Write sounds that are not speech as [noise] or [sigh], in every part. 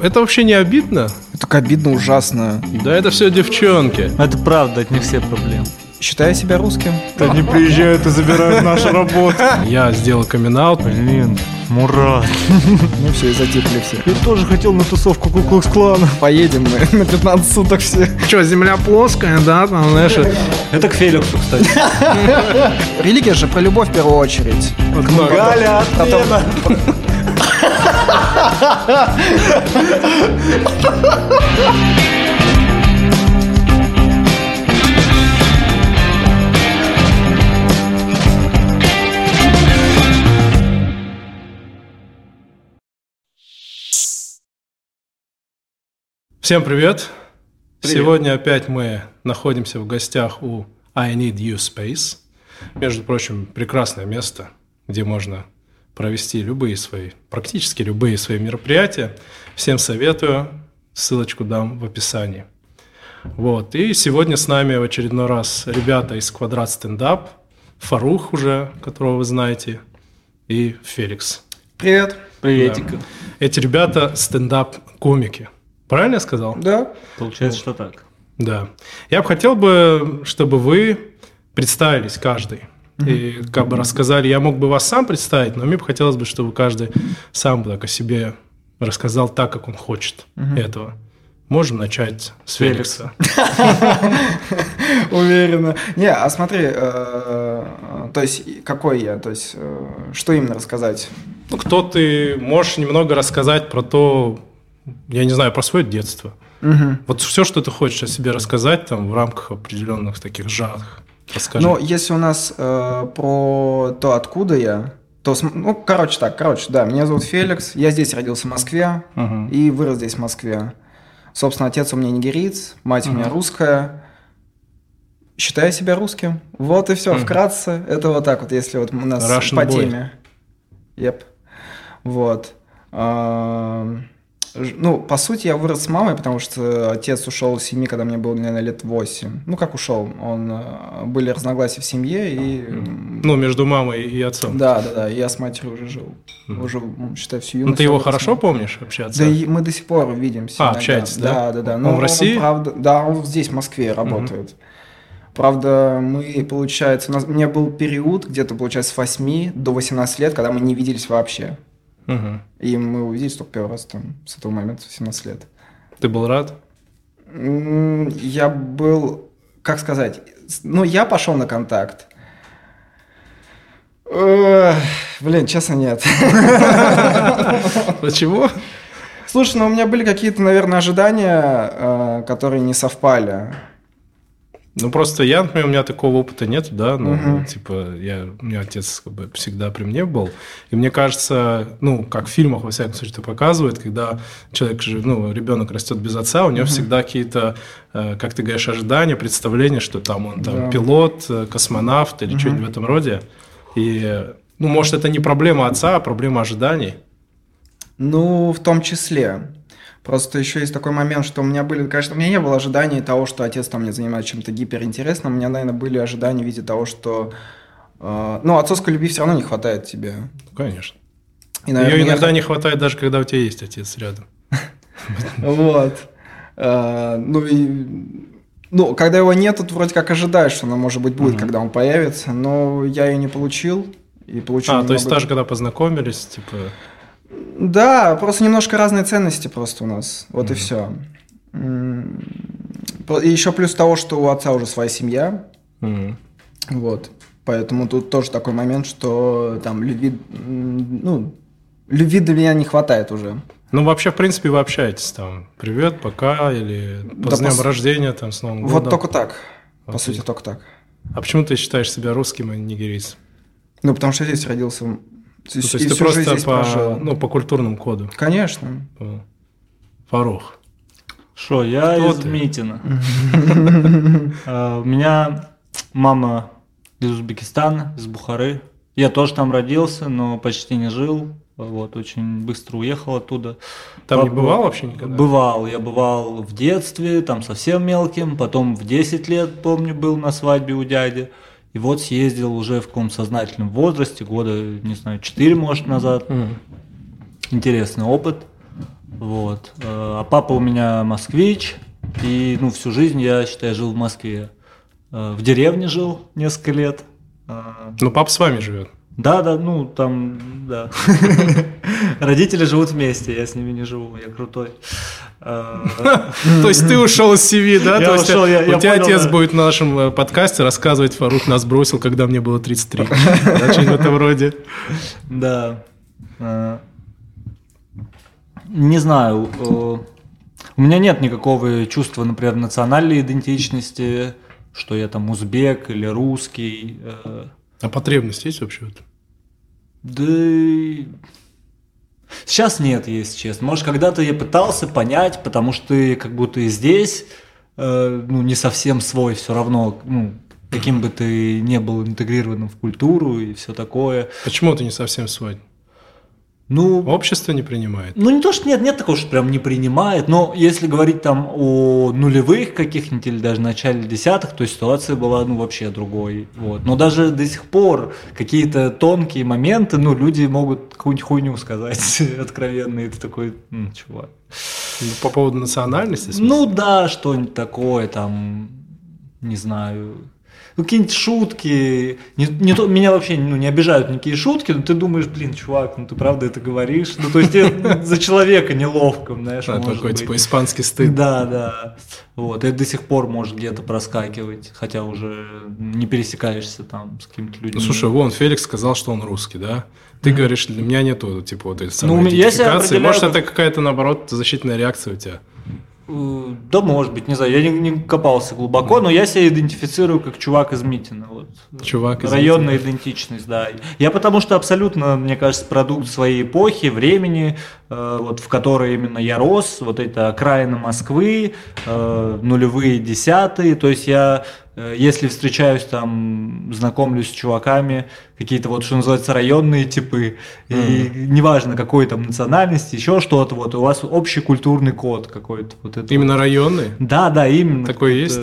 Это вообще не обидно? Это так обидно, ужасно. Да это все девчонки. Это правда, от них все проблемы. Считаю себя русским. Они приезжают и забирают нашу работу. Я сделал камин Блин, Мурат. Ну все, и затихли все. Я тоже хотел на тусовку Куклукс-клана. Поедем мы [laughs] на 15 суток все. Что, земля плоская, да? Там, знаешь, Это к Феликсу, кстати. Религия же про любовь в первую очередь. Галя, Всем привет. Сегодня опять мы находимся в гостях у I Need You Space. Между прочим, прекрасное место, где можно провести любые свои, практически любые свои мероприятия. Всем советую. Ссылочку дам в описании. Вот. И сегодня с нами в очередной раз ребята из Квадрат Стендап. Фарух уже, которого вы знаете, и Феликс. Привет. Приветик. Да. Эти ребята стендап-комики. Правильно я сказал? Да. Получается, что так. Да. Я бы хотел бы, чтобы вы представились каждый. И как бы рассказали, я мог бы вас сам представить, но мне бы хотелось бы, чтобы каждый сам так о себе рассказал так, как он хочет этого. Можем начать с Феликса. [laughs] Уверенно. Не, а смотри, э, то есть какой я, то есть э, что именно рассказать? Ну, кто ты? Можешь немного рассказать про то, я не знаю, про свое детство. Вот все, что ты хочешь о себе рассказать там в рамках определенных таких жанров. Расскажи. Ну, если у нас э, про то, откуда я, то, ну, короче так, короче, да, меня зовут Феликс, я здесь родился в Москве Мгм. и вырос здесь в Москве. Собственно, отец у меня нигериец, мать у меня русская. Считаю себя русским. Вот и все, вкратце. Это вот так вот, если вот у нас Russian по boy. теме. Yep. Вот. Ж- Ну, по сути, я вырос с мамой, потому что отец ушел из семьи, когда мне было, наверное, лет 8. Ну, как ушел? Он, э, были разногласия в семье, и... Ну, между мамой и отцом. Да, да, да, я с матерью уже жил. Уже, м, считай, всю Ну, юность. ты его хорошо помнишь общаться? Да и мы до сих пор видимся. А, иногда. общаетесь, да? Да, да, да. Он Но в России? правда, да, он здесь, в Москве, работает. Правда, мы, получается, у, нас, у меня был период, где-то, получается, с 8 до 18 лет, когда мы не виделись вообще. Мгм. И мы увиделись только первый раз там, с этого момента, в 17 лет. Ты был рад? Я был, как сказать, ну, я пошел на контакт. Блин, честно, нет. Почему? Слушай, ну у меня были какие-то, наверное, ожидания, э, которые не совпали. Ну, просто я, например, у меня такого опыта нет, да, ну, Мгм. типа, я, у меня отец как бы всегда при мне был, и мне кажется, ну, как в фильмах, во всяком случае, это показывает, когда человек, же, ну, ребенок растет без отца, у него всегда какие-то, э, как ты говоришь, ожидания, представления, что там он там Да. пилот, э, космонавт или что-нибудь в этом роде, и, ну, может, это не проблема отца, а проблема ожиданий. Ну, в том числе. Просто еще есть такой момент, что у меня были, конечно, у меня не было ожиданий того, что отец там мне занимается чем-то гиперинтересным. У меня, наверное, были ожидания в виде того, что... э, ну, отцовской любви все равно не хватает тебе. Конечно. И, наверное, Ее я иногда хот- не хватает даже, когда у тебя есть отец рядом. [laughs] Вот. Э, ну и... Ну, когда его нет, тут вроде как ожидаешь, что она, может быть, будет, когда он появится, но я ее не получил. И получил А, то есть даже когда познакомились, типа... Да, просто немножко разные ценности просто у нас. Вот и все. И еще плюс того, что у отца уже своя семья. м. Вот. Поэтому тут тоже такой момент, что там любви, ну, любви для меня не хватает уже. Ну, вообще, в принципе, вы общаетесь там. Привет, пока, или Да с днем пос- рождения, там, с Новым Вот годом. только так. По Окей. сути, только так. А почему ты считаешь себя русским, а не нигерийцем? Ну, потому что я здесь родился. М, Ну, и то есть ты просто здесь по, прожил. ну, по культурному коду. Конечно. Фарух. Что, я Кто из ты? Митина. А, [laughs] У меня мама из Узбекистана, из Бухары. Я тоже там родился, но почти не жил. Вот, очень быстро уехал оттуда. Там не бывал вообще никогда? Бывал. Я бывал в детстве, там совсем мелким. Потом в 10 лет, помню, был на свадьбе у дяди. И вот съездил уже в каком сознательном возрасте, года, не знаю, 4, может, назад. М. Интересный опыт. Вот. Э, а папа у меня москвич, и ну, всю жизнь я, считаю, жил в Москве. Э, в деревне жил несколько лет. Ну, папа с вами живет. Да, да, ну там, да. [laughs] Родители живут вместе, я с ними не живу, я крутой. [laughs] То есть ты ушел из CV, да? Я ушел, я У тебя отец будет на нашем э, подкасте рассказывать, Фарух нас бросил, когда мне было 33. Что-нибудь [laughs] в этом роде. Да. Э, не знаю. Э, у меня нет никакого чувства, например, национальной идентичности, что я там узбек или русский. А потребность есть вообще? Да сейчас нет, если честно. Может, когда-то я пытался понять, потому что ты как будто и здесь, э, ну, не совсем свой, все равно, ну, каким бы ты не был интегрированным в культуру и все такое. Почему ты не совсем свой? Ну, Общество не принимает. Ну, не то, что нет, нет такого, что прям не принимает, но если говорить там о нулевых каких-нибудь или даже начале десятых, то ситуация была, ну, вообще другой. Вот. Но даже до сих пор какие-то тонкие моменты, ну, люди могут какую-нибудь хуйню сказать [laughs] откровенно, и ты такой, ну, чувак. Ну, по поводу национальности? Ну, да, что-нибудь такое, там, не знаю, ну, какие-нибудь шутки. Не, не то, меня вообще ну, не обижают никакие шутки, но ты думаешь, блин, чувак, ну ты правда это говоришь? Ну, то есть за человека неловко, знаешь, а, такой, быть. типа, испанский стыд. Да, да. Вот, это до сих пор может где-то проскакивать, хотя уже не пересекаешься там с какими-то людьми. Ну, слушай, вон, Феликс сказал, что он русский, да? Ты mm-hmm. говоришь, для меня нету, типа, вот этой самой ну, идентификации. Может, это какая-то, наоборот, защитная реакция у тебя? Э, да, может быть, не знаю, я не, не копался глубоко, но я себя идентифицирую как чувак из Митина. Вот. Чувак из Районная Митина. идентичность, да. Я потому что абсолютно, мне кажется, продукт своей эпохи, времени, э, вот в которой именно я рос, вот это окраина Москвы, э, нулевые десятые, то есть я если встречаюсь там, знакомлюсь с чуваками, какие-то вот, что называется, районные типы, mm. и неважно какой там национальности, еще что-то, вот у вас общий культурный код какой-то. Вот это именно вот. районный? Да, да, именно. Такой есть?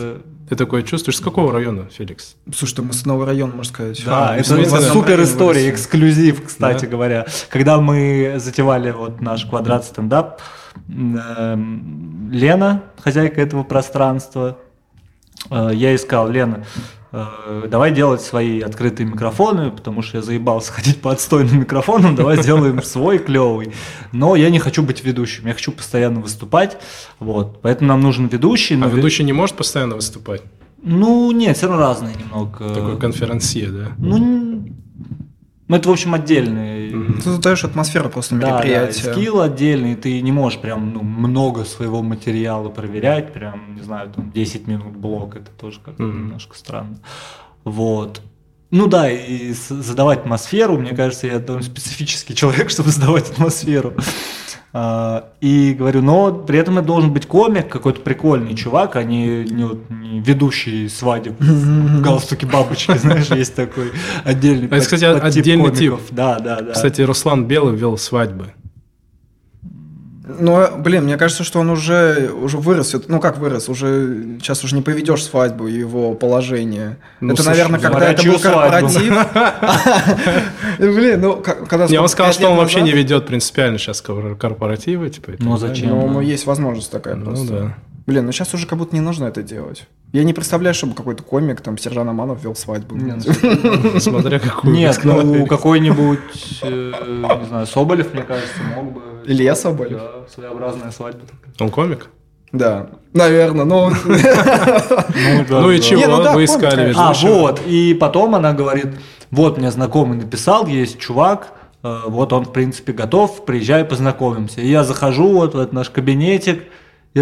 Ты такое чувствуешь? С какого района, Феликс? Слушай, мы с нового района, можно сказать. Да, а, это, это супер история, эксклюзив, кстати да? говоря. Когда мы затевали вот наш квадрат стендап, эм, Лена, хозяйка этого пространства, Э, я искал, Лена, э, давай делать свои открытые микрофоны, потому что я заебался ходить по отстойным микрофонам, давай сделаем свой клевый. Но я не хочу быть ведущим, я хочу постоянно выступать, вот, поэтому нам нужен ведущий. А ведущий не может постоянно выступать? Ну, нет, все равно разные немного. Такой конференция, да? Ну, ну, это, в общем, отдельный. Ты создаешь атмосферу просто да, мероприятия. Да, скилл отдельный, ты не можешь прям ну, много своего материала проверять, прям, не знаю, там 10 минут блок, это тоже как-то mm-hmm. немножко странно. Вот. Ну да, и задавать атмосферу, мне кажется, я довольно специфический [laughs] человек, чтобы задавать атмосферу. А, и говорю, но при этом это должен быть комик, какой-то прикольный чувак, а не, не, вот, не ведущий свадеб [laughs] в галстуке бабочки, знаешь, есть такой отдельный Это, кстати, отдельный тип. Да, да, да. Кстати, Руслан Белый вел свадьбы. Ну, блин, мне кажется, что он уже, уже вырос. Ну, как вырос? Уже сейчас уже не поведешь свадьбу, его положение. Ну, это, слушай, наверное, когда это был корпоратив. [laughs] Блин, ну, когда... Не, он сказал, что он вообще не ведет принципиально сейчас корпоративы. Типа, ну, зачем? Ну, есть возможность такая ну просто. Ну. Блин, ну сейчас уже как будто не нужно это делать. Я не представляю, чтобы какой-то комик, там, Сержан Аманов вел свадьбу. Ну, [laughs] смотря какую. Нет, ну, какой-нибудь, э, не знаю, Соболев, мне кажется, мог бы. Илья Соболев? Да, своеобразная свадьба. Он комик? Да, наверное, но... [laughs] Ну и чего, вы искали А, вот, и потом она говорит, вот мне знакомый написал, есть чувак, э, вот он, в принципе, готов, приезжай, познакомимся. И я захожу вот в этот наш кабинетик,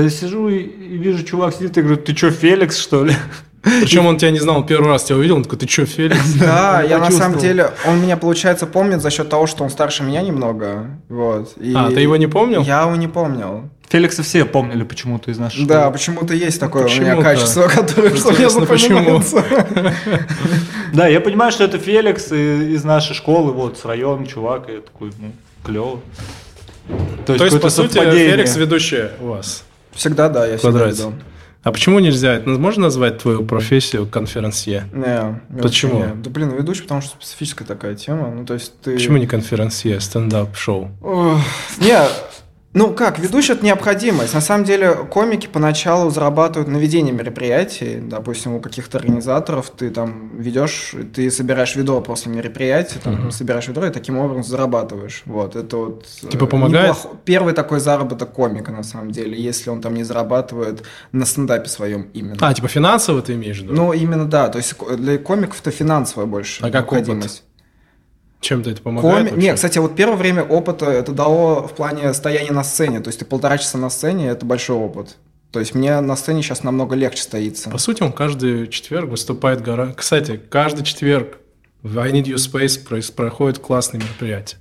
я сижу и, и вижу, чувак сидит, и говорю, ты что, Феликс, что ли? Причем он тебя не знал, он первый раз тебя увидел, он такой, ты что, Феликс? [laughs] Да, я на самом деле, он меня, получается, помнит за счет того, что он старше меня немного. Вот. А, ты его не помнил? Я его не помнил. Феликса все помнили почему-то из нашей Да, почему-то есть такое у меня качество, которое что мне запоминается. [laughs] Да, я понимаю, что это Феликс из нашей школы, вот, с района, чувак, и я такой, ну, клево. То есть, по сути, Феликс ведущий у вас? Всегда, да, я всегда веду. А почему нельзя? Это можно назвать твою профессию конферансье? Не. Почему? Не. Да блин, ведущий, потому что специфическая такая тема. Ну, то есть ты... Почему не конферансье, стендап-шоу? Не, Ну как, ведущий это необходимость. На самом деле комики поначалу зарабатывают на ведении мероприятий. Допустим, у каких-то организаторов ты там ведешь, ты собираешь ведро после мероприятия, там Мгм. собираешь ведро и таким образом зарабатываешь. Вот это вот. э, Типа помогает? неплохо- Первый такой заработок комика на самом деле, если он там не зарабатывает на стендапе своем именно. А, типа финансово ты имеешь в виду? Ну, именно да. То есть для комиков это финансовая больше А как опыт? Чем-то это помогает Коми... вообще? Не, кстати, вот первое время опыта это дало в плане стояния на сцене. То есть ты полтора часа на сцене, это большой опыт. То есть мне на сцене сейчас намного легче стоится. По сути, он каждый четверг выступает гора. Кстати, каждый четверг в I Need You Space проходит классные мероприятия.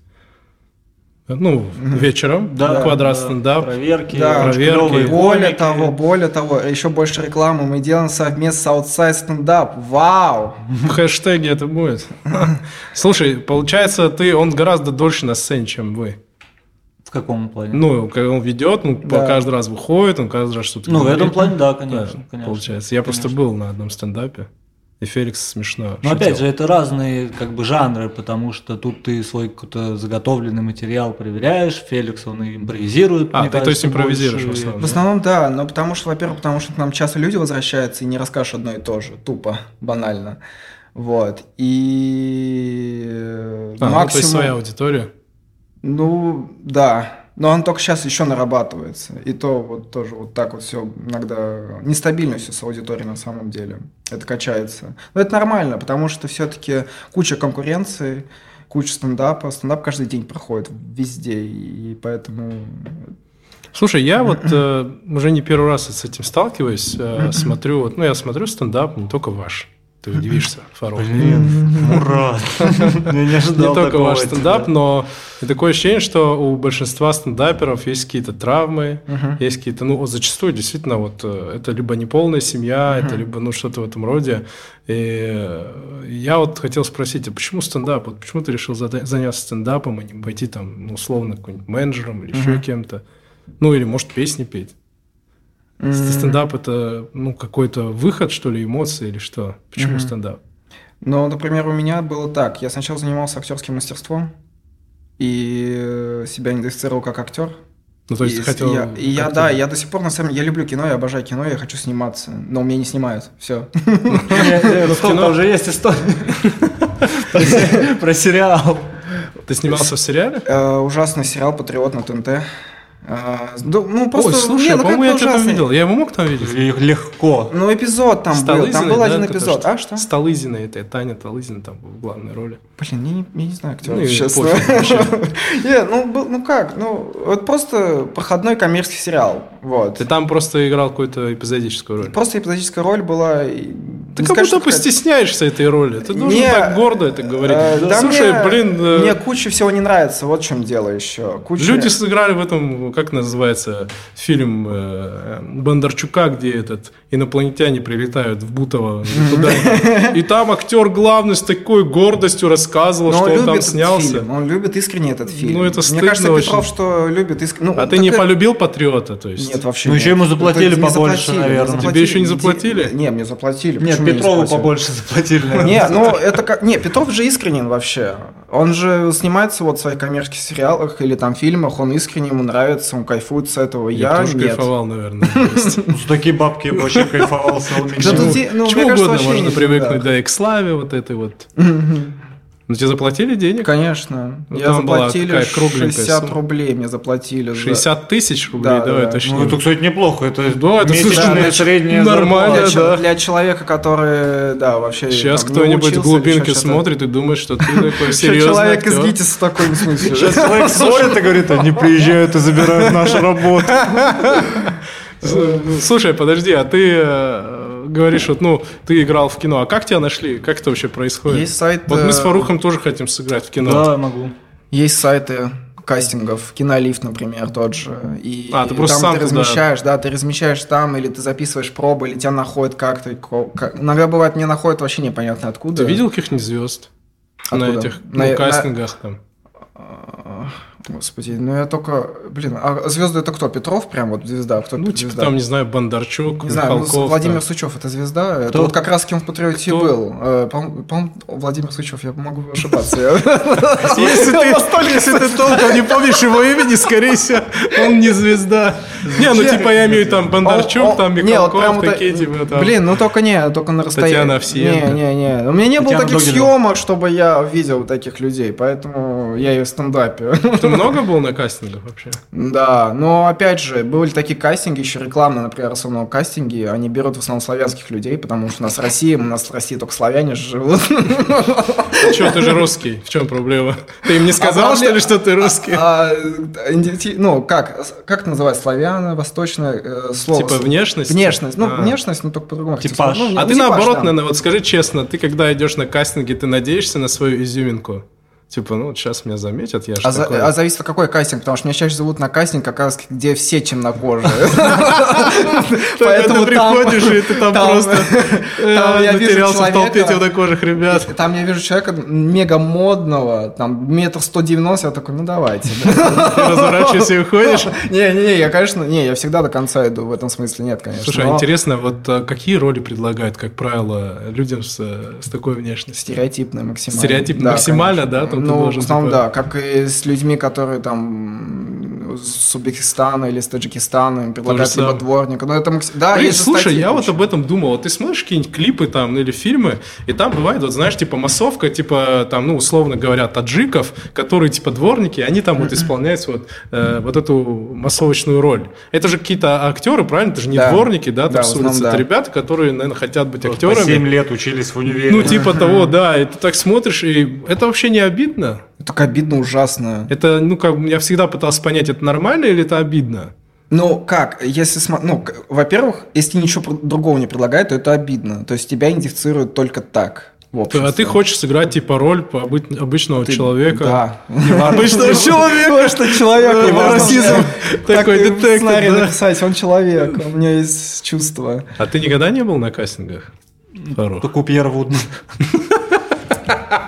Ну, вечером, квадрат да, стендап. Проверки, Да, проверки. Более того, более того, еще больше рекламы мы делаем совместно с Outside Stand Up. Вау! [laughs] В хэштеге это будет. [laughs] Слушай, получается, ты, он гораздо дольше на сцене, чем вы. В каком плане? Ну, когда он ведет, он Да. каждый раз выходит, он каждый раз что-то Ну, в говорит. этом плане, да, Да, конечно. конечно. Получается. Я просто Конечно. был на одном стендапе, и Феликс смешно Но опять же, шутил. это разные как бы жанры, потому что тут ты свой какой-то заготовленный материал проверяешь, Феликс, он и импровизирует. А, ты, то есть, кажется, импровизируешь в больше. основном? В основном, да, но потому что, во-первых, потому что к нам часто люди возвращаются и не расскажешь одно и то же, тупо, банально. Вот. И А, ну, то есть максимум... своя аудитория. Ну, да. Но он только сейчас еще нарабатывается. И то вот тоже вот так вот все иногда нестабильно все с аудиторией на самом деле. Это качается. Но это нормально, потому что все-таки куча конкуренции, куча стендапа. Стендап каждый день проходит везде. И поэтому... Слушай, я вот [clears throat] э, уже не первый раз с этим сталкиваюсь. э, [clears throat] смотрю, вот, ну, я смотрю стендап, не только ваш. Ты удивишься, Фарух. Блин, Мурат. [laughs] Я не Не ожидал только такого ваш стендап, но такое ощущение, что у большинства стендаперов есть какие-то травмы, есть какие-то, ну, зачастую действительно вот э, это либо неполная семья, это либо, ну, что-то в этом роде. И э, я вот хотел спросить, а почему стендап? Вот почему ты решил заняться стендапом, а не пойти там, ну, условно, каким-нибудь менеджером или еще кем-то? Ну, или, может, песни петь? Стендап это, ну, какой-то выход, что ли, эмоции или что? Почему стендап? Ну, например, у меня было так. Я сначала занимался актерским мастерством и себя идентифицировал как актер. Ну, то есть и, ты хотел... я, и я, да, я до сих пор, на самом деле, я люблю кино, я обожаю кино, я хочу сниматься, но меня не снимают, все. Рустам, там уже есть история [laughs] про- про сериал. Ты снимался в сериале? Э, Ужасный сериал «Патриот» на ТНТ. Да, Ну, просто... Ой, слушай, не, ну, по-моему, я тебя там видел. Я его мог там видеть? Легко. Ну, эпизод там был, там был да, один это эпизод. что? А, что? Столызина, это Таня Талызина там в главной роли. Блин, я не, я не знаю, кто Ну, это, вообще. [laughs] Не, ну, был- ну как, ну, вот просто проходной коммерческий сериал, вот. Ты там просто играл какую-то эпизодическую роль. Просто эпизодическая роль была... Ты не как скажу, будто какая-то- постесняешься этой роли. Ты должен Не, так гордо это говорить. Э, да Слушай, мне, блин, э, мне куча всего не нравится, вот в чем дело еще. Куча... люди сыграли в этом, как называется, фильм э, Бондарчука, где этот инопланетяне прилетают в Бутово [laughs] туда. И там актер главный с такой гордостью рассказывал, Но что он там снялся. фильм, он любит искренне этот фильм. Ну, это Мне кажется, очень. Петров, что любит искренне... Ну, А ты не полюбил Патриота, то есть? Нет, вообще Ну, еще ему заплатили побольше, наверное. заплатили. Тебе еще не заплатили? Не, мне заплатили. Нет, Не Петрову побольше заплатили, наверное. [laughs] Не, ну это как... Не, Петров же искренен вообще. Он же снимается вот в своих коммерческих сериалах или там фильмах, он искренне, ему нравится, он кайфует с этого. Я, Я, тоже нет. кайфовал, наверное. [laughs] есть. Ну, За такие бабки я бы вообще кайфовал ну, Чему мне кажется, угодно можно привыкнуть, да, и к славе вот этой вот. Ну, тебе заплатили денег? Конечно. Ну, я заплатили кругленькая 60 сумма. рублей мне заплатили. за- 60 тысяч рублей, Да, давай да. уточним. Ну, это, кстати, неплохо. Это Да, это, месячная да, средняя нормально, Для, да. для человека, который, да, вообще... Сейчас кто-нибудь в глубинке смотрит и думает, что ты такой [laughs] серьезный человек из. ГИТИСа в таком смысле. Сейчас человек смотрит и говорит, они приезжают и забирают нашу работу. Ну, [laughs] Слушай, подожди, а ты э, говоришь, вот, ну, ты играл в кино, а как тебя нашли? Как это вообще происходит? Есть сайт... Вот мы с Фарухом тоже хотим сыграть в кино. Да, могу. Есть сайты кастингов, кинолифт, например, тот же. И А, ты просто там сам ты туда- размещаешь, да, ты размещаешь там, или ты записываешь пробы, или тебя находят как-то. как- Иногда бывает, мне находят вообще непонятно откуда. Ты видел каких-нибудь звезд? На Откуда? этих На- ну, на- кастингах там. Господи, ну я только, блин, а звезды это кто? Петров прям вот звезда? Кто ну, типа там, не знаю, Бондарчук, Не знаю, ну, Владимир Сучев это звезда. Кто? Это вот как раз кем в Патриоте был. Э, по-моему, Владимир Сучев, я могу ошибаться. [laughs] Если ты толком не помнишь его имени, скорее всего, он не звезда. Не, ну типа я имею там Бондарчук, там Михалков, такие типа там. Блин, ну только не, только на расстоянии. Татьяна Овсиенко. Не, не, не. У меня не было таких съемок, чтобы я видел таких людей, поэтому я и в стендапе много было на кастингах вообще? Да, но опять же, были такие кастинги, еще рекламные, например, основном кастинги, они берут в основном славянских людей, потому что у нас Россия, у нас в России только славяне живут. Что, ты же русский, в чем проблема? Ты им не сказал, а что ли, что ты русский? А, ну, как, как называть славяне, восточное э, слово? Типа внешность? Внешность, ну, а. внешность, но только по-другому. Типаж. Ну, а ты наоборот, наверное, вот скажи честно, ты когда идешь на кастинги, ты надеешься на свою изюминку? Типа, ну, вот сейчас меня заметят, я же а, такой... за, а зависит от какой кастинг, потому что меня чаще зовут на кастинг, как раз где все темнокожие. [laughs] Поэтому ты приходишь, и ты там просто [laughs] затерялся в толпе темнокожих ребят. Там я вижу человека мега модного, там метр сто девяносто, я такой, ну давайте. [laughs] Разворачиваешься и уходишь? Не-не-не, я, конечно, не, я всегда до конца иду, в этом смысле нет, конечно. Слушай, а интересно, вот а, какие роли предлагают, как правило, людям с такой внешностью? Стереотипно максимально. Стереотипно максимально, да? Ну, в основном, типа... да, как и с людьми, которые там с Узбекистана или с Таджикистана им предлагают либо дворника. Но это да, Блин, слушай, я вот об этом думал. Ты смотришь какие-нибудь клипы там или фильмы, и там бывает, вот знаешь, типа массовка, типа там, ну, условно говоря, таджиков, которые типа дворники, они там вот исполняют вот, э, вот эту массовочную роль. Это же какие-то актеры, правильно? Это же не да. дворники, да, там да, с улицы. Да. Это ребята, которые, наверное, хотят быть актерами. По 7 лет учились в универе. Ну, типа [laughs] того, да. И ты так смотришь, и это вообще не обидно обидно? Так обидно ужасно. Это, ну, как я всегда пытался понять, это нормально или это обидно? Ну, как, если, ну, во-первых, если ничего другого не предлагают, то это обидно. То есть тебя идентифицируют только так. А ты хочешь сыграть типа роль по обычного ты, человека? Да. Обычного [laughs] человека. Что человек. Его расизм. [laughs] Такой детектив. Сценарий написать, он человек, у меня есть чувство. А ты никогда не был на кастингах? Только у Пьера Вудна. [laughs]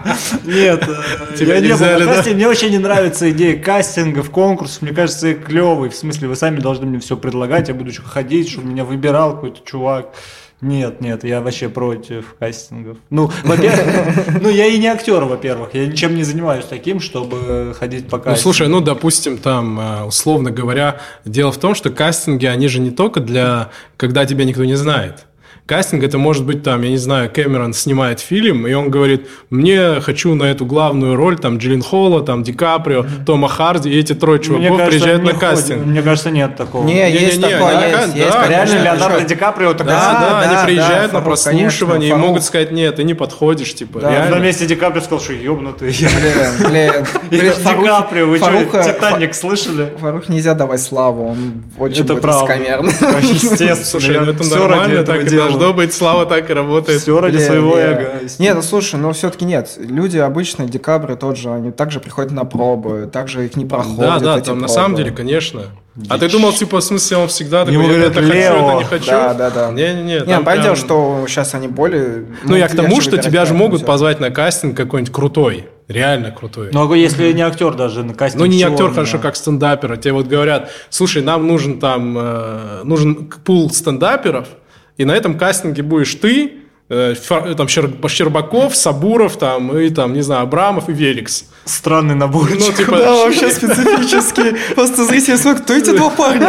Нет, э, тебя не взяли, да? Мне вообще не нравится идея кастингов, конкурсов. Мне кажется, клевый. В смысле, вы сами должны мне все предлагать, я буду ходить, чтобы меня выбирал какой-то чувак. Нет, нет, я вообще против кастингов. Ну, во-первых, [laughs] ну я и не актер, во-первых. Я ничем не занимаюсь таким, чтобы ходить по кастингу. Ну, слушай, ну, допустим, там, э, условно говоря, дело в том, что кастинги, они же не только для, когда тебя никто не знает. Кастинг это может быть там, я не знаю, Кэмерон снимает фильм, и он говорит, мне хочу на эту главную роль там Джиллин Холла, там Ди Каприо, mm-hmm. Тома Харди, и эти трое чуваков кажется, приезжают на кастинг. Ходит. Мне кажется, нет такого. Не, не есть не, такое, не, есть, да, есть. Да, Реально Леонардо Ди Каприо такой. Да, да, да, они приезжают да, на прослушивание конечно, и могут сказать, нет, ты не подходишь, типа, да. реально. На месте Ди Каприо сказал, что ёбнутый. Блин, блин. [laughs] Ди Каприо, вы что, Титаник слышали? Фарух нельзя давать славу, он очень это правда. Естественно. Ну это нормально, так и должно быть, слава так и работает. Все ради своего эго. Нет, ну слушай, но все-таки нет. Люди обычно, декабрь тот же, они также приходят на пробы, также их не проходят. Да, да, там на самом деле, конечно. Дичь. А ты думал, типа, в смысле, он всегда такой, Ему говорят, это хочу, это не хочу? Да, да, да. Не-не-не. Не, понятно, прям... что сейчас они более... Ну, я к тому, что тебя же могут позвать на кастинг какой-нибудь крутой. Реально крутой. Ну, а если не актер даже на кастинг. Ну, не актер, хорошо, как стендаперы. Тебе вот говорят, слушай, нам нужен там, э, нужен пул стендаперов, и на этом кастинге будешь ты, Э, там Щербаков, Сабуров, там, и там, не знаю, Абрамов и Великс. Странный набор. Ну, типа... Да, вообще специфический. Просто зрители смотрят, кто эти два парня?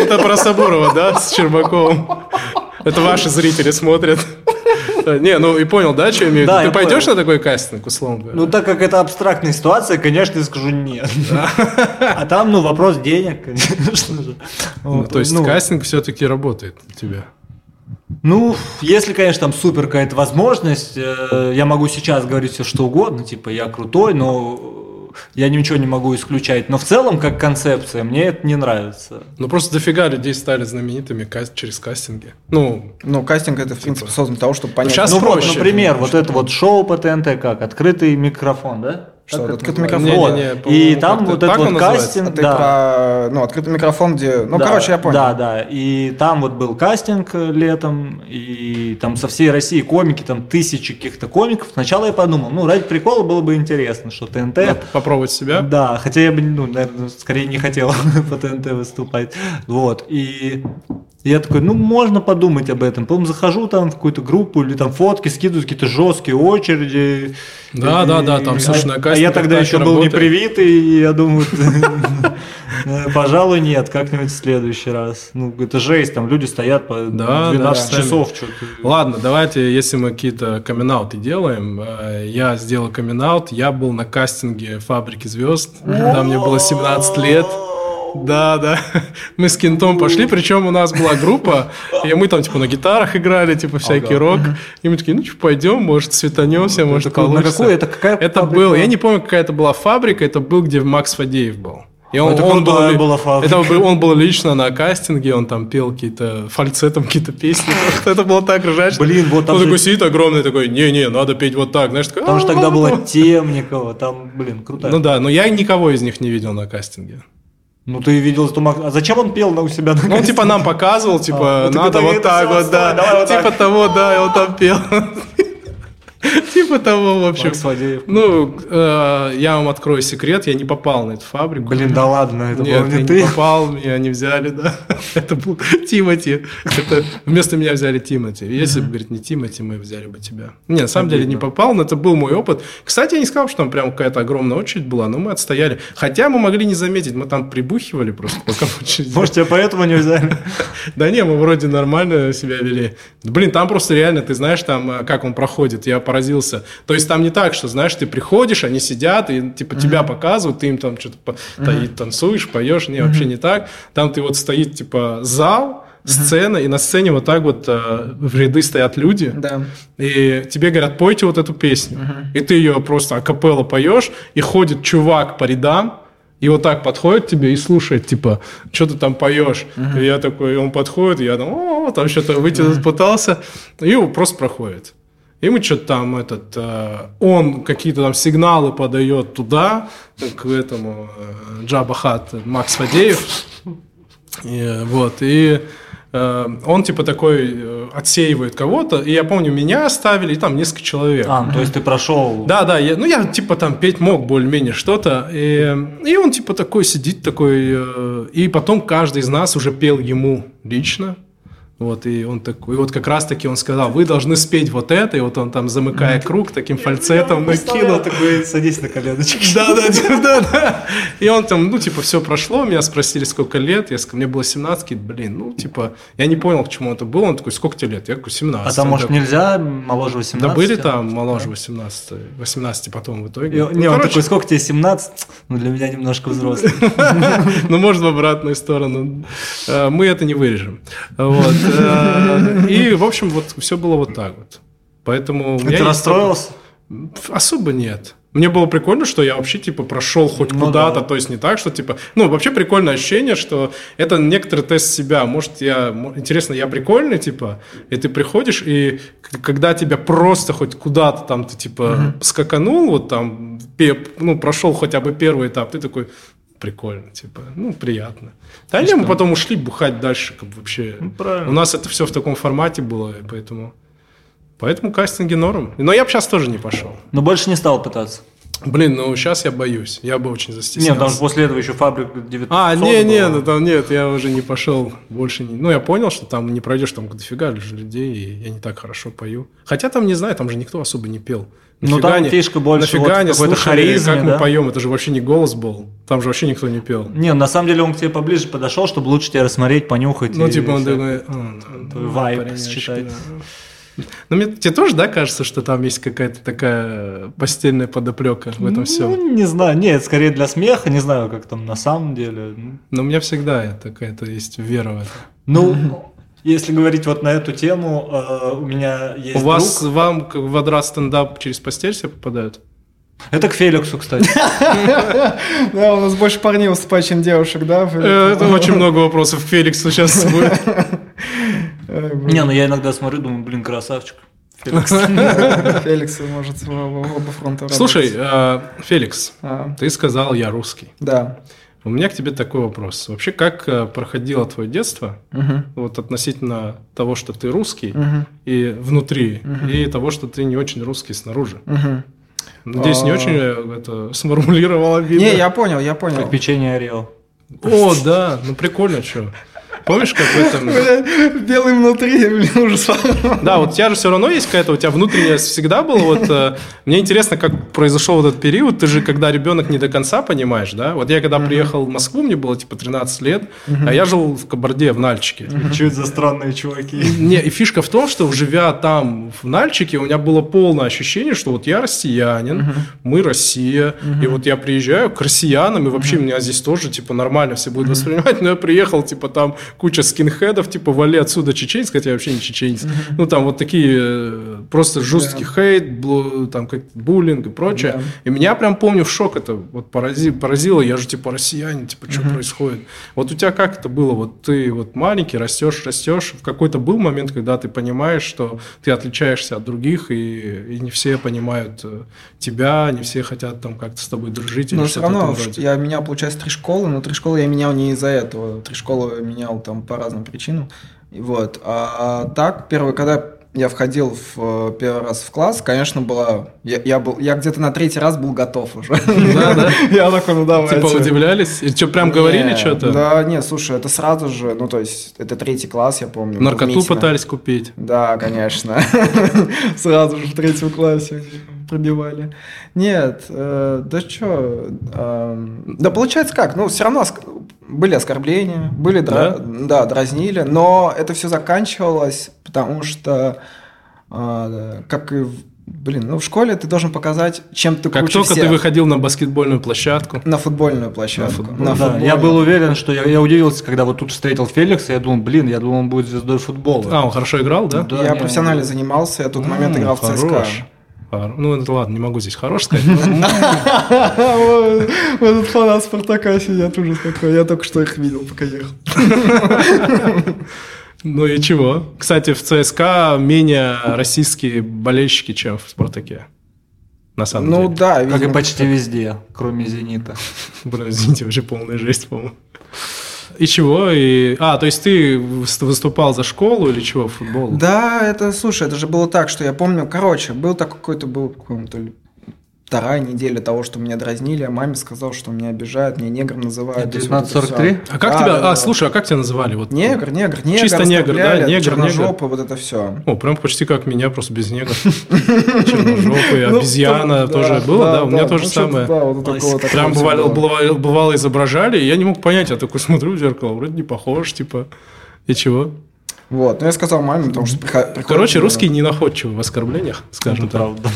Это про Сабурова, да, с Щербаковым. Это ваши зрители смотрят. Не, ну и понял, да, что я имею в виду? Ты пойдешь на такой кастинг, условно говоря? Ну, так как это абстрактная ситуация, конечно, я скажу нет. А там, ну, вопрос денег, конечно же. Ну, то есть ну. кастинг все-таки работает у тебя? Ну, если, конечно, там супер какая-то возможность, э, я могу сейчас говорить все что угодно, типа я крутой, но я ничего не могу исключать. Но в целом, как концепция, мне это не нравится. Ну, просто дофига людей стали знаменитыми через кастинги. Ну, ну кастинг это, в типа. принципе, создан для того, чтобы понять. Сейчас ну, проще. Вот, например, вот это вот шоу по ТНТ как? Открытый микрофон, да? Что, Как открытый это микрофон? Не-не-не, Вот. по-моему, И там вот этот вот кастинг, А ты да. про, ну, открытый микрофон, где... Ну, Да, короче, я понял. Да, да. И там вот был кастинг э, летом, и там со всей России комики, там тысячи каких-то комиков. Сначала я подумал, ну, ради прикола было бы интересно, что ТНТ... Надо Попробовать себя. Да, хотя я бы, ну, наверное, скорее не хотел [laughs] по ТНТ выступать. Вот. И я такой, ну, можно подумать об этом. Потом захожу там в какую-то группу, или там фотки скидывают, какие-то жесткие очереди. Да, И- да, да, там, а- слушай, на А я тогда еще и был работает. непривитый, и я думаю, [laughs] пожалуй, нет, как-нибудь в следующий раз. Ну, это жесть, там люди стоят по Да, 12 да, часов. что-то. Ладно, давайте, если мы какие-то камин делаем, э, я сделал камин я был на кастинге «Фабрики звезд», когда мне было 17 лет. Да, да. Мы с Кентом пошли, причем у нас была группа, и мы там типа на гитарах играли, типа всякий рок. И мы такие, ну что, пойдем, может, светанемся, может, Это на получится. какую? Это какая Это был, я не помню, какая это была фабрика, это был, где Макс Фадеев был. И он, Это он был, была фабрика. это он был лично на кастинге, он там пел какие-то фальцетом какие-то песни. [laughs] Это было так ржачно. Блин, вот там Он же- такой сидит огромный, такой, не-не, надо петь вот так. Знаешь, такой, Потому что тогда «А-а-а». была Темникова, там, блин, крутая. Ну да, но я никого из них не видел на кастинге. Ну ты видел, что Мак... А зачем он пел на у себя? на Ну, он типа нам показывал, типа, А, ну, ты надо вот так вот, да. Типа того, да, и он там пел. [laughs] Типа того, в общем. Ну, э, я вам открою секрет, я не попал на эту фабрику. Блин, да ладно, это был не не ты. попал, меня не взяли, да. [laughs] Это был Тимати. Вместо меня взяли Тимати. Если бы, говорит, не Тимати, мы взяли бы тебя. Не, на самом деле не попал, но это был мой опыт. Кстати, я не сказал, что там прям какая-то огромная очередь была, но мы отстояли. Хотя мы могли не заметить, мы там прибухивали просто, пока в очереди. Может, тебя поэтому не взяли? [laughs] Да не, мы вроде нормально себя вели. Блин, там просто реально, ты знаешь, там, э, как он проходит, я поразился. То есть там не так, что, знаешь, ты приходишь, они сидят, и типа тебя показывают, ты им там что-то и танцуешь, поешь. Не, вообще не так. Там ты вот стоит, типа, зал, сцена, и на сцене вот так вот э, в ряды стоят люди. Да. И тебе говорят, пойте вот эту песню. И ты ее просто акапелла поешь, и ходит чувак по рядам, и вот так подходит тебе и слушает, типа, что ты там поешь. И я такой, он подходит, и я там, о, там что-то вытянуть пытался, и он просто проходит. И мы что-то там, этот, э, он какие-то там сигналы подает туда, к этому э, Джаба Хат, Макс Фадеев. И, вот, и э, он типа такой э, отсеивает кого-то, и я помню, меня оставили, и там несколько человек. А, ну, то есть ты прошел... Да, да, я, ну я типа там петь мог более-менее что-то, и, и он типа такой сидит такой, э, и потом каждый из нас уже пел ему лично, вот, и он такой, и вот как раз-таки он сказал, вы должны спеть вот это, и вот он там, замыкая круг, таким фальцетом накинул. такой, садись на коленочки. [laughs] Да, да, да, да, да. И он там, ну, типа, все прошло, меня спросили, сколько лет, я сказал, мне было 17, говорит, блин, ну, типа, я не понял, к чему это было, он такой, сколько тебе лет? Я такой, 17. А там, может, нельзя моложе 18? Да были там моложе 18, 18 потом в итоге. Ну, Не, он такой, сколько тебе, 17? Ну, для меня немножко взрослый. [laughs] Ну, может, в обратную сторону. Э, Мы это не вырежем. Вот. И, в общем, вот все было вот так вот. Поэтому... Ты расстроился? Особо нет. Мне было прикольно, что я вообще, типа, прошел хоть Ну куда-то, да. то есть не так, что, типа... Ну, вообще прикольное ощущение, что это некоторый тест себя. Может, я... Интересно, я прикольный, типа, и ты приходишь, и когда тебя просто хоть куда-то там ты, типа, скаканул, вот там, ну, прошел хотя бы первый этап, ты такой... Прикольно, типа, ну, приятно. Да не, мы потом ушли бухать дальше, как вообще. Ну, правильно. У нас это все в таком формате было, и поэтому... Поэтому кастинги норм. Но я бы сейчас тоже не пошел. Но больше не стал пытаться. Блин, ну сейчас я боюсь. Я бы очень застеснялся. Нет, там же после этого еще фабрика 900 А, не, не, ну там нет, я уже не пошел больше. Не... Ну, я понял, что там не пройдешь, там дофига людей, и я не так хорошо пою. Хотя там, не знаю, там же никто особо не пел. Ну, там фишка больше нафига вот какой-то харизме, как мы да? поем? Это же вообще не голос был. Там же вообще никто не пел. Не, на самом деле он к тебе поближе подошел, чтобы лучше тебя рассмотреть, понюхать. Ну, типа он такой... «А, ну, вайб считать. Да». Ну, мне, тебе тоже, да, кажется, что там есть какая-то такая постельная подоплека в этом всем? Ну, не знаю, нет, скорее для смеха, не знаю, как там на самом деле. Ну, Но у меня всегда такая-то есть вера в это. Ну, если говорить вот на эту тему, э, у меня есть У вас, друг. вам как в адра стендап через постель все попадают? Это к Феликсу, кстати. [laughs] Да, у нас больше парней выступает, чем девушек, да? Э, Это очень много вопросов к Феликсу сейчас будет. Не, ну я иногда смотрю, думаю, блин, красавчик. [laughs] Феликс может в оба фронта Слушай, э, Феликс, А, ты сказал, я русский. Да. У меня к тебе такой вопрос. Вообще, как э, проходило твое детство, вот относительно того, что ты русский и внутри, и того, что ты не очень русский снаружи? Мгм. Надеюсь, не А. очень э, это сформулировал обидно. Не, я понял, я понял. Как печенье Орео. О, да, ну прикольно, что. Помнишь, как в этом... Бля, Белый внутри, блин, ужас. Да, вот у тебя же все равно есть какая-то, у тебя внутренняя всегда было вот... э, Мне интересно, как произошел этот период. Ты же, когда ребенок не до конца понимаешь, да? Вот я когда приехал в Москву, мне было типа 13 лет, а я жил в Кабарде, в Нальчике. Что это за странные чуваки? Не, и фишка в том, что живя там, в Нальчике, у меня было полное ощущение, что вот я россиянин, мы Россия, и вот я приезжаю к россиянам, и вообще меня здесь тоже, типа, нормально все будут воспринимать, но я приехал, типа, там куча скинхедов, типа, вали отсюда чеченец, хотя я вообще не чеченец. Ну, там вот такие э, просто жесткий хейт, блу- там, как буллинг и прочее. Да. И меня прям, помню, в шок это вот порази- поразило, я же, типа, россиянин, типа, что происходит? Вот у тебя как это было? Вот ты вот маленький, растешь, растешь. В какой-то был момент, когда ты понимаешь, что ты отличаешься от других, и, и не все понимают э, тебя, не все хотят там как-то с тобой дружить Но все равно я менял, получается, три школы, но три школы я менял не из-за этого. Три школы менял там по разным причинам. Вот. А, а так, первый, когда я входил в э, первый раз в класс, конечно, была... Я, я был, я где-то на третий раз был готов уже. Да, да? [laughs] Я такой, ну давайте. Типа удивлялись? И что, прям говорили что-то? Да, не, слушай, это сразу же, ну то есть, это третий класс, я помню. Наркоту пытались купить? Да, конечно. [laughs] Сразу же в третьем классе пробивали. Нет, э, да что, да получается как, ну все равно оск- были оскорбления, были, дра- да? дразнили, но это все заканчивалось, потому что, а, как и, в- блин, ну в школе ты должен показать, чем ты Как круче только всех. ты выходил на баскетбольную площадку, На футбольную площадку. футбол. На Да, я был уверен, что я, я удивился, когда вот тут встретил Феликса, я думал, блин, я думал, он будет звездой футбола. а, он хорошо играл, да? Да, я не, профессионально занимался, я в тот момент играл в ЦСКА. хорош. Ну, это ладно, не могу здесь хорош сказать. [laughs] Вот этот фанат Спартака сидят ужас какой. Я только что их видел, пока ехал. [laughs] Ну и чего? Кстати, в ЦСКА менее российские болельщики, чем в Спартаке. На самом Ну деле. да, Как и почти везде, кроме «Зенита». [laughs] Блин, извините, вообще полная жесть, по-моему. И чего? И... А, то есть ты выс- выступал за школу или чего, футбол? Да, это, слушай, это же было так, что я помню, короче, был такой какой-то, был, по-моему, то ли вторая неделя того, что меня дразнили, а маме сказал, что меня обижают, меня негром называют. то есть вот это 1943? всё. А как Да, тебя... да, а, да. слушай, а как тебя называли? Вот... Негр, негр, негр. Чисто негр, да? Негр, черножопый, вот это все. О, прям почти как меня, просто без негра. [laughs] Черножопый, Ну, обезьяна тоже было, да? У меня тоже самое. Такого такого Прям бывало, изображали, я не мог понять, я такой [laughs] смотрю в зеркало, вроде не похож, типа, и чего? Вот, ну я сказал маме, потому что приход- приходит Короче, русские не находчивы в оскорблениях, скажем так. правда.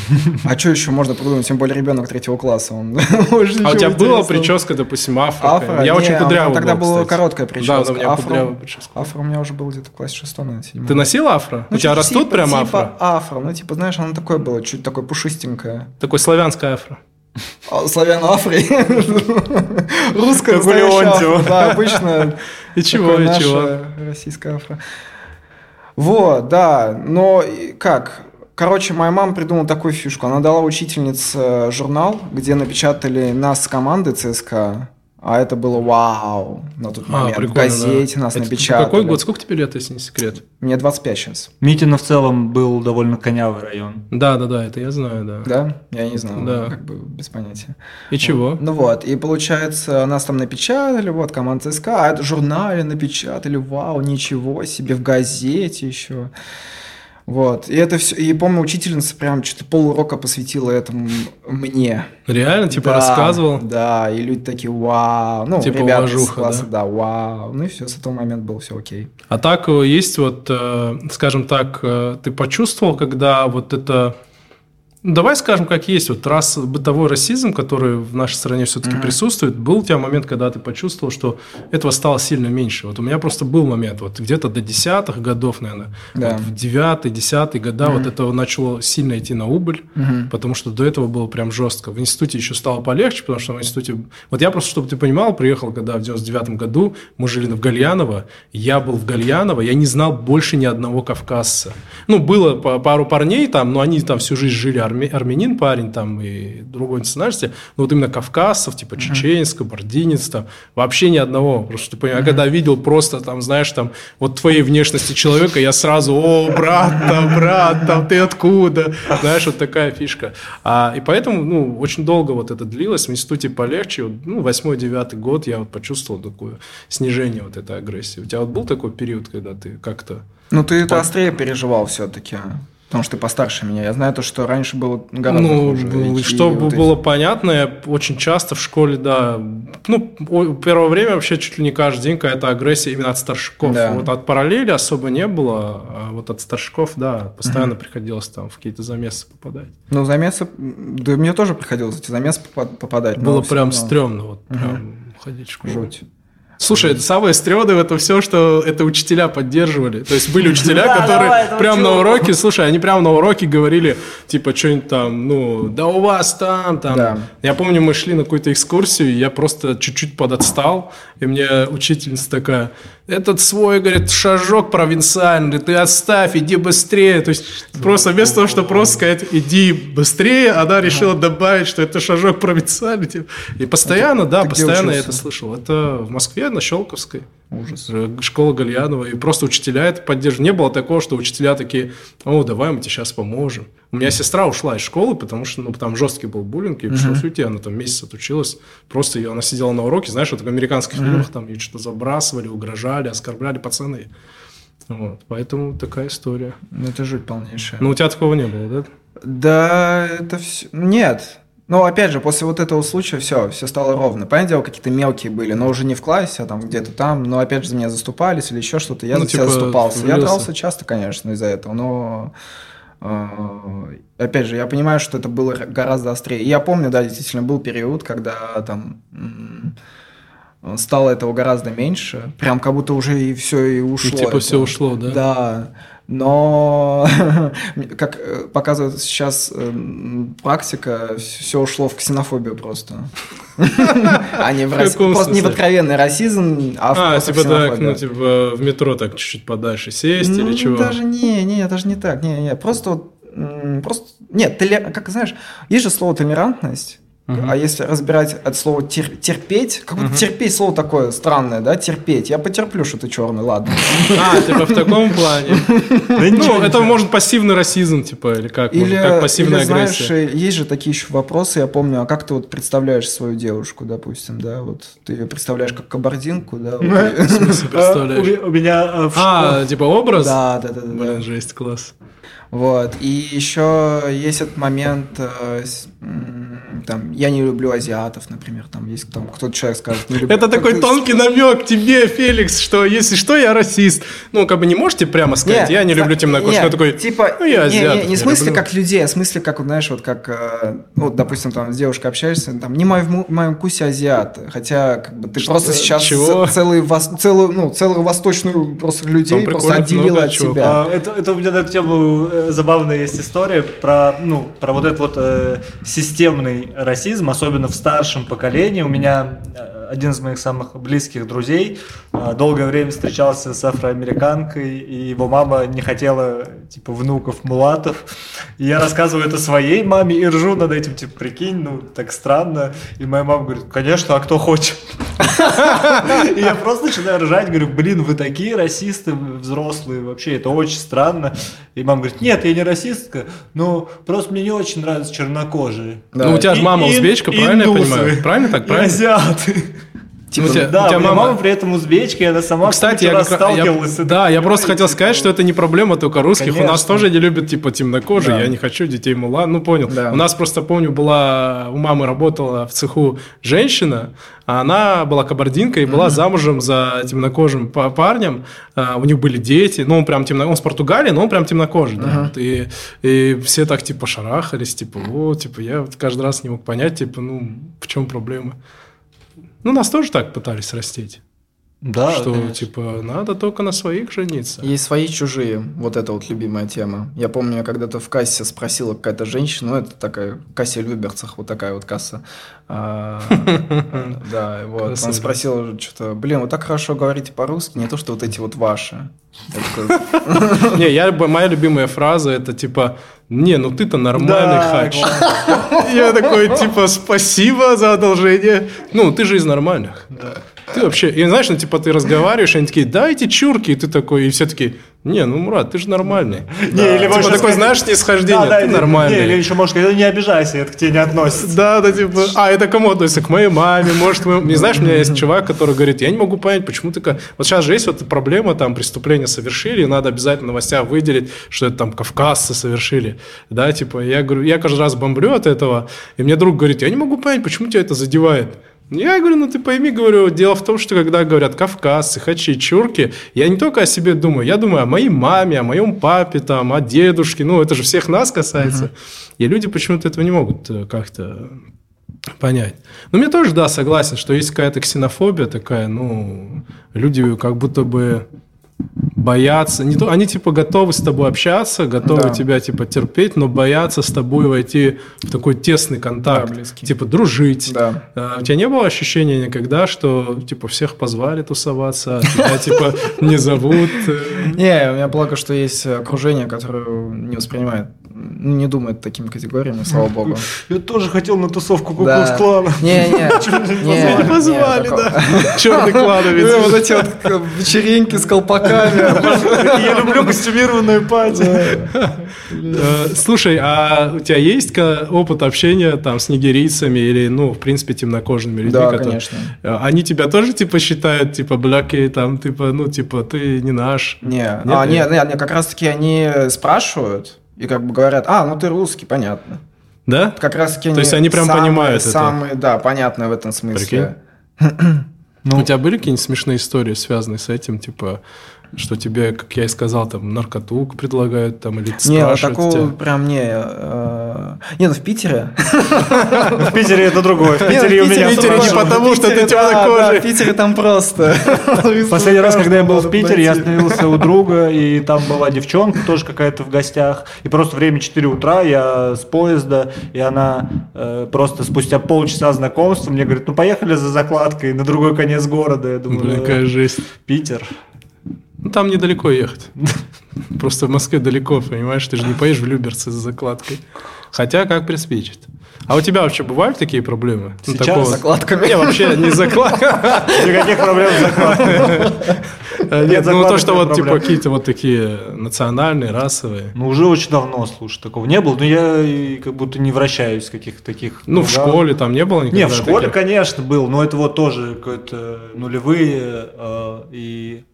А что еще можно придумать? Тем более ребенок третьего класса. Он [laughs] может А у тебя была прическа, допустим, афро? Афро? Я Не, очень у меня кудрявый Тогда был, была кстати. короткая прическа. да, у меня Афро- кудрявая прическа. Афро у меня уже был где-то в классе шестом, наверное, седьмом. Ты носил афро? Ну, у тебя что-то растут типа- прям типа афро? афро. Ну, типа, знаешь, оно такое было, чуть такое пушистенькое. Такой славянское афро. А, Славяно-афри. Русское Как. Да, обычно. [laughs] И чего, такое и чего? Российское афро. Вот, да. Но как? Короче, моя мама придумала такую фишку. Она дала учительнице журнал, где напечатали нас с команды ЦСКА. А это было вау на тот А, момент. в прикольно, газете да. нас Это напечатали. Какой год? Сколько тебе лет, если не секрет? Мне 25 сейчас. Митино в целом был довольно конявый район. Да, да, да, это я знаю, да. Да? Я не знал. Да. Как бы без понятия. И чего? Ну вот, и получается, нас там напечатали, вот, команда ЦСКА, а это в журнале напечатали, вау, ничего себе, в газете еще. Вот, и это все, и помню, учительница прям что-то полурока посвятила этому мне. Реально, типа, Да, рассказывал? Да, и люди такие, вау, ну, Типа ребята из уважуха, класса, да? да? вау, ну и все, с этого момента было все окей. А так э, есть вот, э, скажем так, э, ты почувствовал, когда вот это Давай скажем, как есть. Вот раз бытовой расизм, который в нашей стране все-таки mm-hmm. присутствует, был у тебя момент, когда ты почувствовал, что этого стало сильно меньше. Вот у меня просто был момент, вот где-то до десятых годов, наверное, да. вот в девятый, десятый года mm-hmm. вот это начало сильно идти на убыль, mm-hmm. потому что до этого было прям жестко. В институте еще стало полегче, потому что в институте... Вот я просто, чтобы ты понимал, приехал, когда в 99 году мы жили в Гальяново, я был в Гальяново, я не знал больше ни одного кавказца. Ну, было пару парней там, но они там всю жизнь жили армянами, арми, армянин парень там и другой национальности, но вот именно кавказцев, типа чеченск, кабардинец, там, вообще ни одного. Просто ты понимаешь, когда видел просто там, знаешь, там, вот твоей внешности человека, я сразу, о, брат, там, брат, там, ты откуда? Знаешь, вот такая фишка. А, и поэтому, ну, очень долго вот это длилось. В институте полегче. Вот, ну, восьмой-девятый год я вот почувствовал такое снижение вот этой агрессии. У тебя вот был такой период, когда ты как-то... Ну, ты это острее переживал все-таки. Потому что ты постарше меня. Я знаю то, что раньше было гораздо ну, хуже. Чтобы вот было эти... понятно, я очень часто в школе, да, ну, первое время вообще чуть ли не каждый день какая-то агрессия именно от старшаков. Да. Вот от параллели особо не было, а вот от старшаков, да, постоянно угу. приходилось там в какие-то замесы попадать. Ну, замесы, да мне тоже приходилось эти замесы попадать. Было прям равно... стрёмно, вот угу. прям ходить в школу. Жуть. Слушай, это самое стрёмное в этом все, что это учителя поддерживали. То есть были [laughs] учителя, которые прямо на уроке, слушай, они прямо на уроке говорили, типа, что-нибудь там, ну, да у вас там, там. Я помню, мы шли на какую-то экскурсию, и я просто чуть-чуть подотстал, и мне учительница такая, этот свой, говорит, шажок провинциальный, ты отставь, иди быстрее. То есть просто вместо того, чтобы просто сказать, иди быстрее, она решила добавить, что это шажок провинциальный. Типа. И постоянно, да, постоянно я это слышал. Это в Москве, на Щелковской. Ужас. Э, школа Гальянова. И просто учителя это поддерживают. Не было такого, что учителя такие, о, давай мы тебе сейчас поможем. У меня сестра ушла из школы, потому что ну, там жесткий был буллинг, и пришлось уйти. Она там месяц отучилась. Просто ее, она сидела на уроке, знаешь, вот в американских фильмах там ее что-то забрасывали, угрожали, оскорбляли пацаны. Вот, поэтому такая история. Ну, это жуть полнейшая. Ну, у тебя такого не было, да? Да, это все... Нет, ну, опять же, после вот этого случая все, все стало ровно. Понятное дело, какие-то мелкие были, но уже не в классе, а там где-то там. Но опять же за меня заступались или еще что-то. Я ну, за типа, себя заступался. Влился. Я дрался часто, конечно, из-за этого, но э, опять же, я понимаю, что это было гораздо острее. И я помню, да, действительно был период, когда там стало этого гораздо меньше. Прям как будто уже и все и ушло. И типа это. все ушло, да? Да. Но, [laughs] как э, показывает сейчас э, практика, все ушло в ксенофобию просто. А не в Просто не в откровенный расизм, а в А, типа так, ну, типа в метро так чуть-чуть подальше сесть или ну, чего? Даже не, не, даже не так. Не, не, просто вот просто... Нет, как знаешь, есть же слово толерантность, Uh-huh. А если разбирать от слова тер- терпеть, как будто uh-huh. терпеть слово такое странное, да, терпеть. Я потерплю, что ты черный, ладно. [laughs] А, типа в таком плане. Ну, это может пассивный расизм, типа, или как? Или, как пассивная агрессия. знаешь, есть же такие еще вопросы, я помню, а как ты вот представляешь свою девушку, допустим, да, вот ты ее представляешь как кабардинку, да? В смысле [laughs] представляешь? У меня... А, типа образ? Да, да, да. Блин, жесть, класс. Вот. И еще есть этот момент, э, там, я не люблю азиатов, например, там есть там кто-то человек скажет, не люблю. Это такой тонкий намек тебе, Феликс, что если что, я расист. Ну, как бы не можете прямо сказать, я не люблю темнокожих, но такой, типа, ну, я азиат. Не, не, в смысле как людей, а в смысле как, знаешь, вот как, э, вот, допустим, там с девушкой общаешься, там, не мой, в моем вкусе азиат, хотя, как бы, ты просто сейчас Чего? целую, целую, ну, целую восточную просто людей просто отделила от себя. А, это, это у меня на эту тему э, забавная есть история про, ну, про вот этот вот э, системный расизм, особенно в старшем поколении. У меня э, один из моих самых близких друзей э, долгое время встречался с афроамериканкой, и его мама не хотела, типа, внуков мулатов. И я рассказываю это своей маме и ржу над этим, типа, прикинь, ну, так странно. И моя мама говорит, конечно, а кто хочет? И я просто начинаю ржать, говорю, блин, вы такие расисты взрослые, вообще, это очень странно. И мама говорит, нет, я не расистка, но просто мне не очень нравятся чернокожие. Ну, у тебя же мама узбечка, правильно я понимаю? Правильно так, правильно? азиаты. Типа, ну, тебя, да, у тебя мама... мама при этом узбечка, и она сама Кстати, я как сталкивалась. Я, да, я просто хотел сказать, что это не проблема только русских. Конечно. У нас тоже не любят, типа, темнокожие. Да. Я не хочу детей мула. Ну, понял. Да. У нас просто, помню, была... У мамы работала в цеху женщина, а она была кабардинка и была mm-hmm. замужем за темнокожим парнем. А, у них были дети. Ну, он прям темно... Он с Португалии, но он прям темнокожий. Mm-hmm. Да. И, и все так, типа, шарахались. Типа, вот, типа, я каждый раз не мог понять, типа, ну, в чем проблема. Ну, нас тоже так пытались растить. Да, что конечно. типа надо только на своих жениться. Есть свои чужие. Вот это вот любимая тема. Я помню, я когда-то в кассе спросила какая-то женщина, ну это такая кассе Люберцах, вот такая вот касса. А, [laughs] да, вот. Он спросил что-то, блин, вы так хорошо говорите по-русски, не то что вот эти вот ваши. [laughs] Не, я моя любимая фраза это типа не, ну ты-то нормальный хач. Я такой, типа, спасибо за одолжение. Ну, ты же из нормальных. Ты вообще, и знаешь, ну, типа, ты разговариваешь, они такие, дайте чурки, и ты такой, и все такие, не, ну, Мурат, ты же нормальный. [laughs] Не, да. или типа такой, знаешь, снисхождение, да, ты да, нормальный. Не, или еще можешь сказать, не обижайся, это к тебе не относится. Да, да, типа, а, это кому относится? К моей маме, может, мы... Не знаешь, у меня есть чувак, который говорит, я не могу понять, почему ты... Вот сейчас же есть вот проблема, там, преступление совершили, и надо обязательно в новостях выделить, что это там кавказцы совершили, да, типа, я говорю, я каждый раз бомблю от этого, и мне друг говорит, я не могу понять, почему тебя это задевает. Я говорю, ну ты пойми, говорю, дело в том, что когда говорят кавказцы, хачи, чурки, я не только о себе думаю, я думаю о моей маме, о моем папе, там, о дедушке, ну это же всех нас касается. Uh-huh. И люди почему-то этого не могут э, как-то понять. Но мне тоже, да, согласен, что есть какая-то ксенофобия такая, ну, люди как будто бы боятся, не то, они типа готовы с тобой общаться, готовы да. тебя типа терпеть, но боятся с тобой войти в такой тесный контакт, да, типа дружить. Да. А, у тебя не было ощущения никогда, что типа всех позвали тусоваться, а тебя [laughs] типа не зовут? Не, у меня благо, что есть окружение, которое не воспринимает не думает такими категориями, слава богу. [laughs] Я тоже хотел на тусовку Куклус-клана. Не, не, [laughs] не позвали, да. [laughs] Черный клановец. Вот эти вот вечеринки с колпаками. Я люблю костюмированную пати. Э, слушай, а у тебя есть опыт общения там с нигерийцами или, ну, в принципе, темнокожими людьми? Да, конечно. Э, они тебя тоже, типа, считают, типа, бляки, там, типа, ну, типа, ты не наш? Не, а, нет, как раз-таки они спрашивают, и как бы говорят, а, ну ты русский, понятно. Да? Как раз То есть они прям самые, понимают самые, это? Да, понятно в этом смысле. [clears throat] Ну, у тебя были какие-нибудь смешные истории, связанные с этим, типа, что тебе, как я и сказал, там наркоту предлагают там или Не, такого тебя? прям не. Э, не, ну в Питере. В Питере это другое. В Питере у меня. В Питере не потому, что ты темнокожий. В Питере там просто. Последний раз, когда я был в Питере, я остановился у друга, и там была девчонка тоже какая-то в гостях. И просто время 4 утра, я с поезда, и она э, просто спустя полчаса знакомства мне говорит, ну поехали за закладкой на другой конец города. Я думаю, какая жесть. Питер. Ну, там недалеко ехать. [laughs] Просто в Москве далеко, понимаешь? Ты же не поедешь в Люберцы с закладкой. Хотя как приспичит. А у тебя вообще бывают такие проблемы? Ну, Сейчас такого... закладками? Не, вообще не закладка. [laughs] Никаких проблем с закладками. Нет, ну то, что вот типа какие-то вот такие национальные, расовые. Ну уже очень давно, слушай, такого не было. Но я как будто не вращаюсь в каких-то таких... Ну в школе там не было никогда? Не, в школе, конечно, был, но это вот тоже какое-то нулевые э, и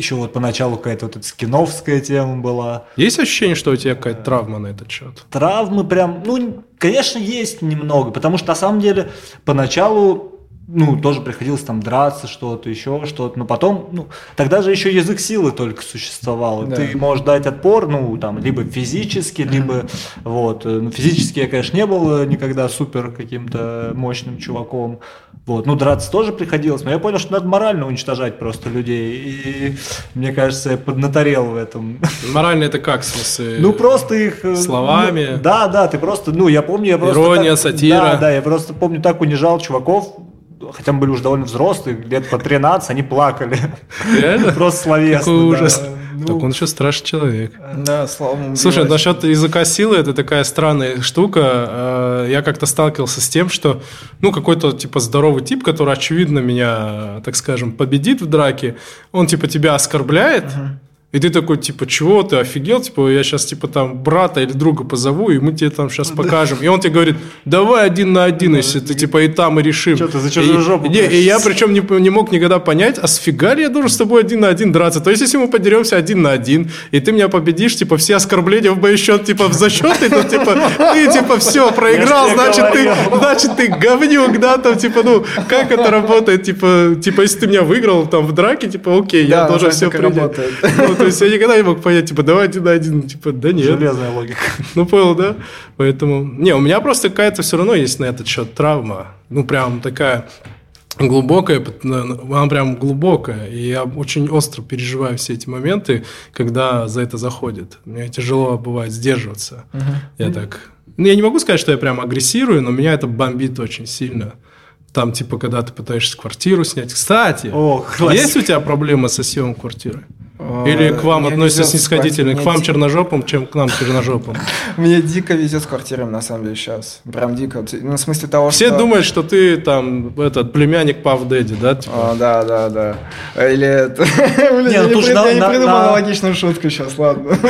еще вот поначалу какая-то вот эта скиновская тема была. Есть ощущение, что у тебя какая-то травма на этот счет? Травмы прям, ну, конечно, есть немного, потому что на самом деле поначалу ну, тоже приходилось там драться, что-то, еще что-то, но потом, ну, тогда же еще язык силы только существовал, да. ты можешь дать отпор, ну, там, либо физически, либо, вот, ну, физически я, конечно, не был никогда супер каким-то мощным чуваком, вот, ну, драться тоже приходилось, но я понял, что надо морально уничтожать просто людей. И мне кажется, я поднаторел в этом. Морально это как, в смысле? Ну, просто их... Э, словами? Ну, да, да, ты просто, ну, я помню, я просто... Ирония, так, сатира. Да, да, я просто помню, так унижал чуваков, хотя мы были уже довольно взрослые, лет по 13, они плакали. Реально? [laughs] Просто словесно. Какой ужас. Ну, так он еще страшный человек. Да, слава богу. Слушай, насчет языка силы, это такая странная штука. Э, я как-то сталкивался с тем, что, ну, какой-то, типа, здоровый тип, который, очевидно, меня, так скажем, победит в драке, он, типа, тебя оскорбляет, uh-huh И ты такой, типа, чего ты офигел? Типа, я сейчас, типа, там, брата или друга позову, и мы тебе там сейчас [laughs] покажем. И он тебе говорит, давай один на один, если ты, типа, и там и решим. Что ты за И- жопу Не, и я причем не, не мог никогда понять, а сфига ли я должен с тобой один на один драться? То есть, если мы подеремся один на один, и ты меня победишь, типа, все оскорбления в мой счет, типа, в зачет, и то, типа, ты, типа, все, проиграл, значит, ты, значит, ты говнюк, да, там, типа, ну, как это работает, типа, типа, если ты меня выиграл, там, в драке, типа, окей, я должен все принять. Ну, то есть, я никогда не мог понять, типа, давай один на один, типа, да нет. Железная логика. Ну, понял, да? Поэтому... Не, у меня просто какая-то все равно есть на этот счет травма. Ну, прям такая глубокая, пот- она прям глубокая. И я очень остро переживаю все эти моменты, когда за это заходит. Мне тяжело бывает сдерживаться. Я так... Ну, я не могу сказать, что я прям агрессирую, но меня это бомбит очень сильно. Там, типа, когда ты пытаешься квартиру снять. Кстати, О, есть у тебя проблемы со съемом квартиры? Или к вам относятся снисходительно? К вам черножопым, чем к нам черножопым? [laughs] Мне дико везет с квартирами, на самом деле, сейчас. Прям дико. Ну, в смысле того, Все что... думают, что ты там этот племянник Пав Дэдди, да? Типа? О, да, да, да. Или это... [laughs] Блин, я ну не я не придумал на- аналогичную шутку сейчас, ладно. [laughs]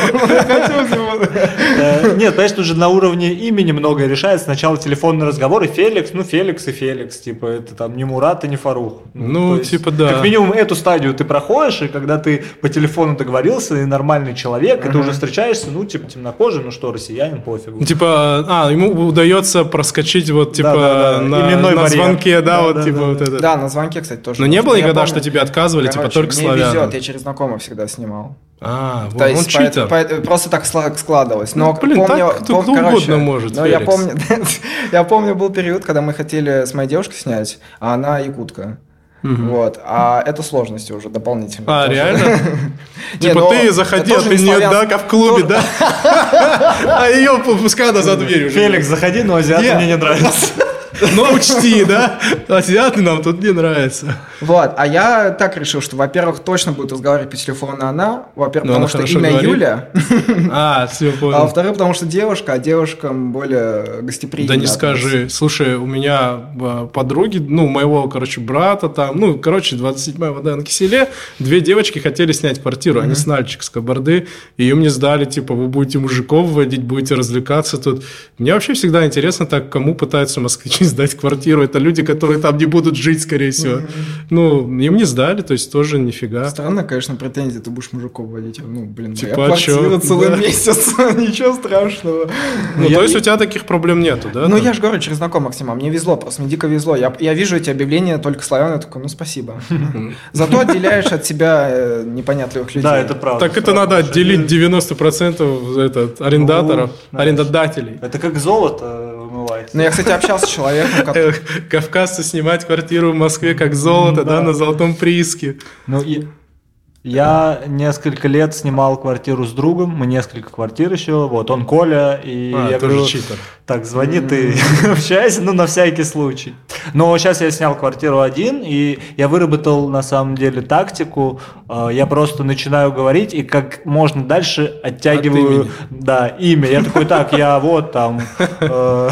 Э, Нет, понимаешь, тут же на уровне имени многое решается. Сначала телефонный разговор, и Феликс, ну, Феликс и Феликс. Типа, это там не Мурат и не Фарух. Ну, типа, да. Как минимум, эту стадию ты проходишь, и когда ты по телефону договорился, и нормальный человек, и ты уже встречаешься, ну, типа, темнокожий, ну что, россиянин, пофигу. Типа, а, ему удается проскочить вот, типа, на, именной на барьер. звонке, да, вот, типа, вот это. Да, на звонке, кстати, тоже. Но не можно. было никогда, помню. что тебе отказывали, типа, только мне славянам? везет, я через знакомых всегда снимал. А, вот То он есть, читер. поэт- поэт- просто так складывалось. Но Ну, блин, помню, так кто- пом- кто короче, угодно может, Но я помню, [laughs] я помню, был период, когда мы хотели с моей девушкой снять, а она якутка. Вот, а это сложности уже дополнительно. А, тоже. реально? [laughs] Не, Типа, но ты заходи, а тоже ты не не, славян- да, как в клубе, да? [laughs] А ее пускай она за дверью. уже. Феликс, заходи, но азиаты мне не нравятся. [laughs] Ну, учти, да? Азиаты нам тут не нравятся. Вот, а я так решил, что, во-первых, точно будет разговаривать по телефону она, во-первых, Ну, потому что имя говорит. Юля, [laughs] А, все, а понял. во-вторых, потому что девушка, а девушкам более гостеприимно. Да не скажи. Слушай, у меня э, подруги, ну, моего, короче, брата там, ну, короче, 27-я вода на киселе, две девочки хотели снять квартиру, они с Нальчик, с Кабарды, и им не сдали, типа, вы будете мужиков водить, будете развлекаться тут. Мне вообще всегда интересно так, кому пытаются москвичи сдать квартиру. Это люди, которые там не будут жить, скорее всего. Ну, им не сдали, то есть тоже нифига. Странно, конечно, претензии, ты будешь мужиков водить. Ну, блин, Типа, моя а квартира целый Да. месяц, [laughs] ничего страшного. Ну, я- то есть у тебя таких проблем нету, да? Ну, там? я же говорю, через знакомых снимал. Мне везло, просто мне дико везло. Я, я вижу эти объявления только славян, я такой, ну, спасибо. [laughs] Зато отделяешь от себя э, непонятливых людей. Да, это правда. Так это надо отделить 90% этот, арендаторов, Ну, арендодателей. Это как золото вымывается. Ну, я, кстати, общался с человеком, [laughs] который... Кавказцы снимать квартиру в Москве как золото, да, Да. на золотом прииске. Ну, и- я несколько лет снимал квартиру с другом, мы несколько квартир еще, вот он Коля, и А, я тоже говорю, читер. Так, звони ты, общайся, [laughs] ну, на всякий случай. Но сейчас я снял квартиру один, и я выработал, на самом деле, тактику, э, я просто начинаю говорить, и как можно дальше оттягиваю, имени. да, имя. Я такой, так, я вот там э,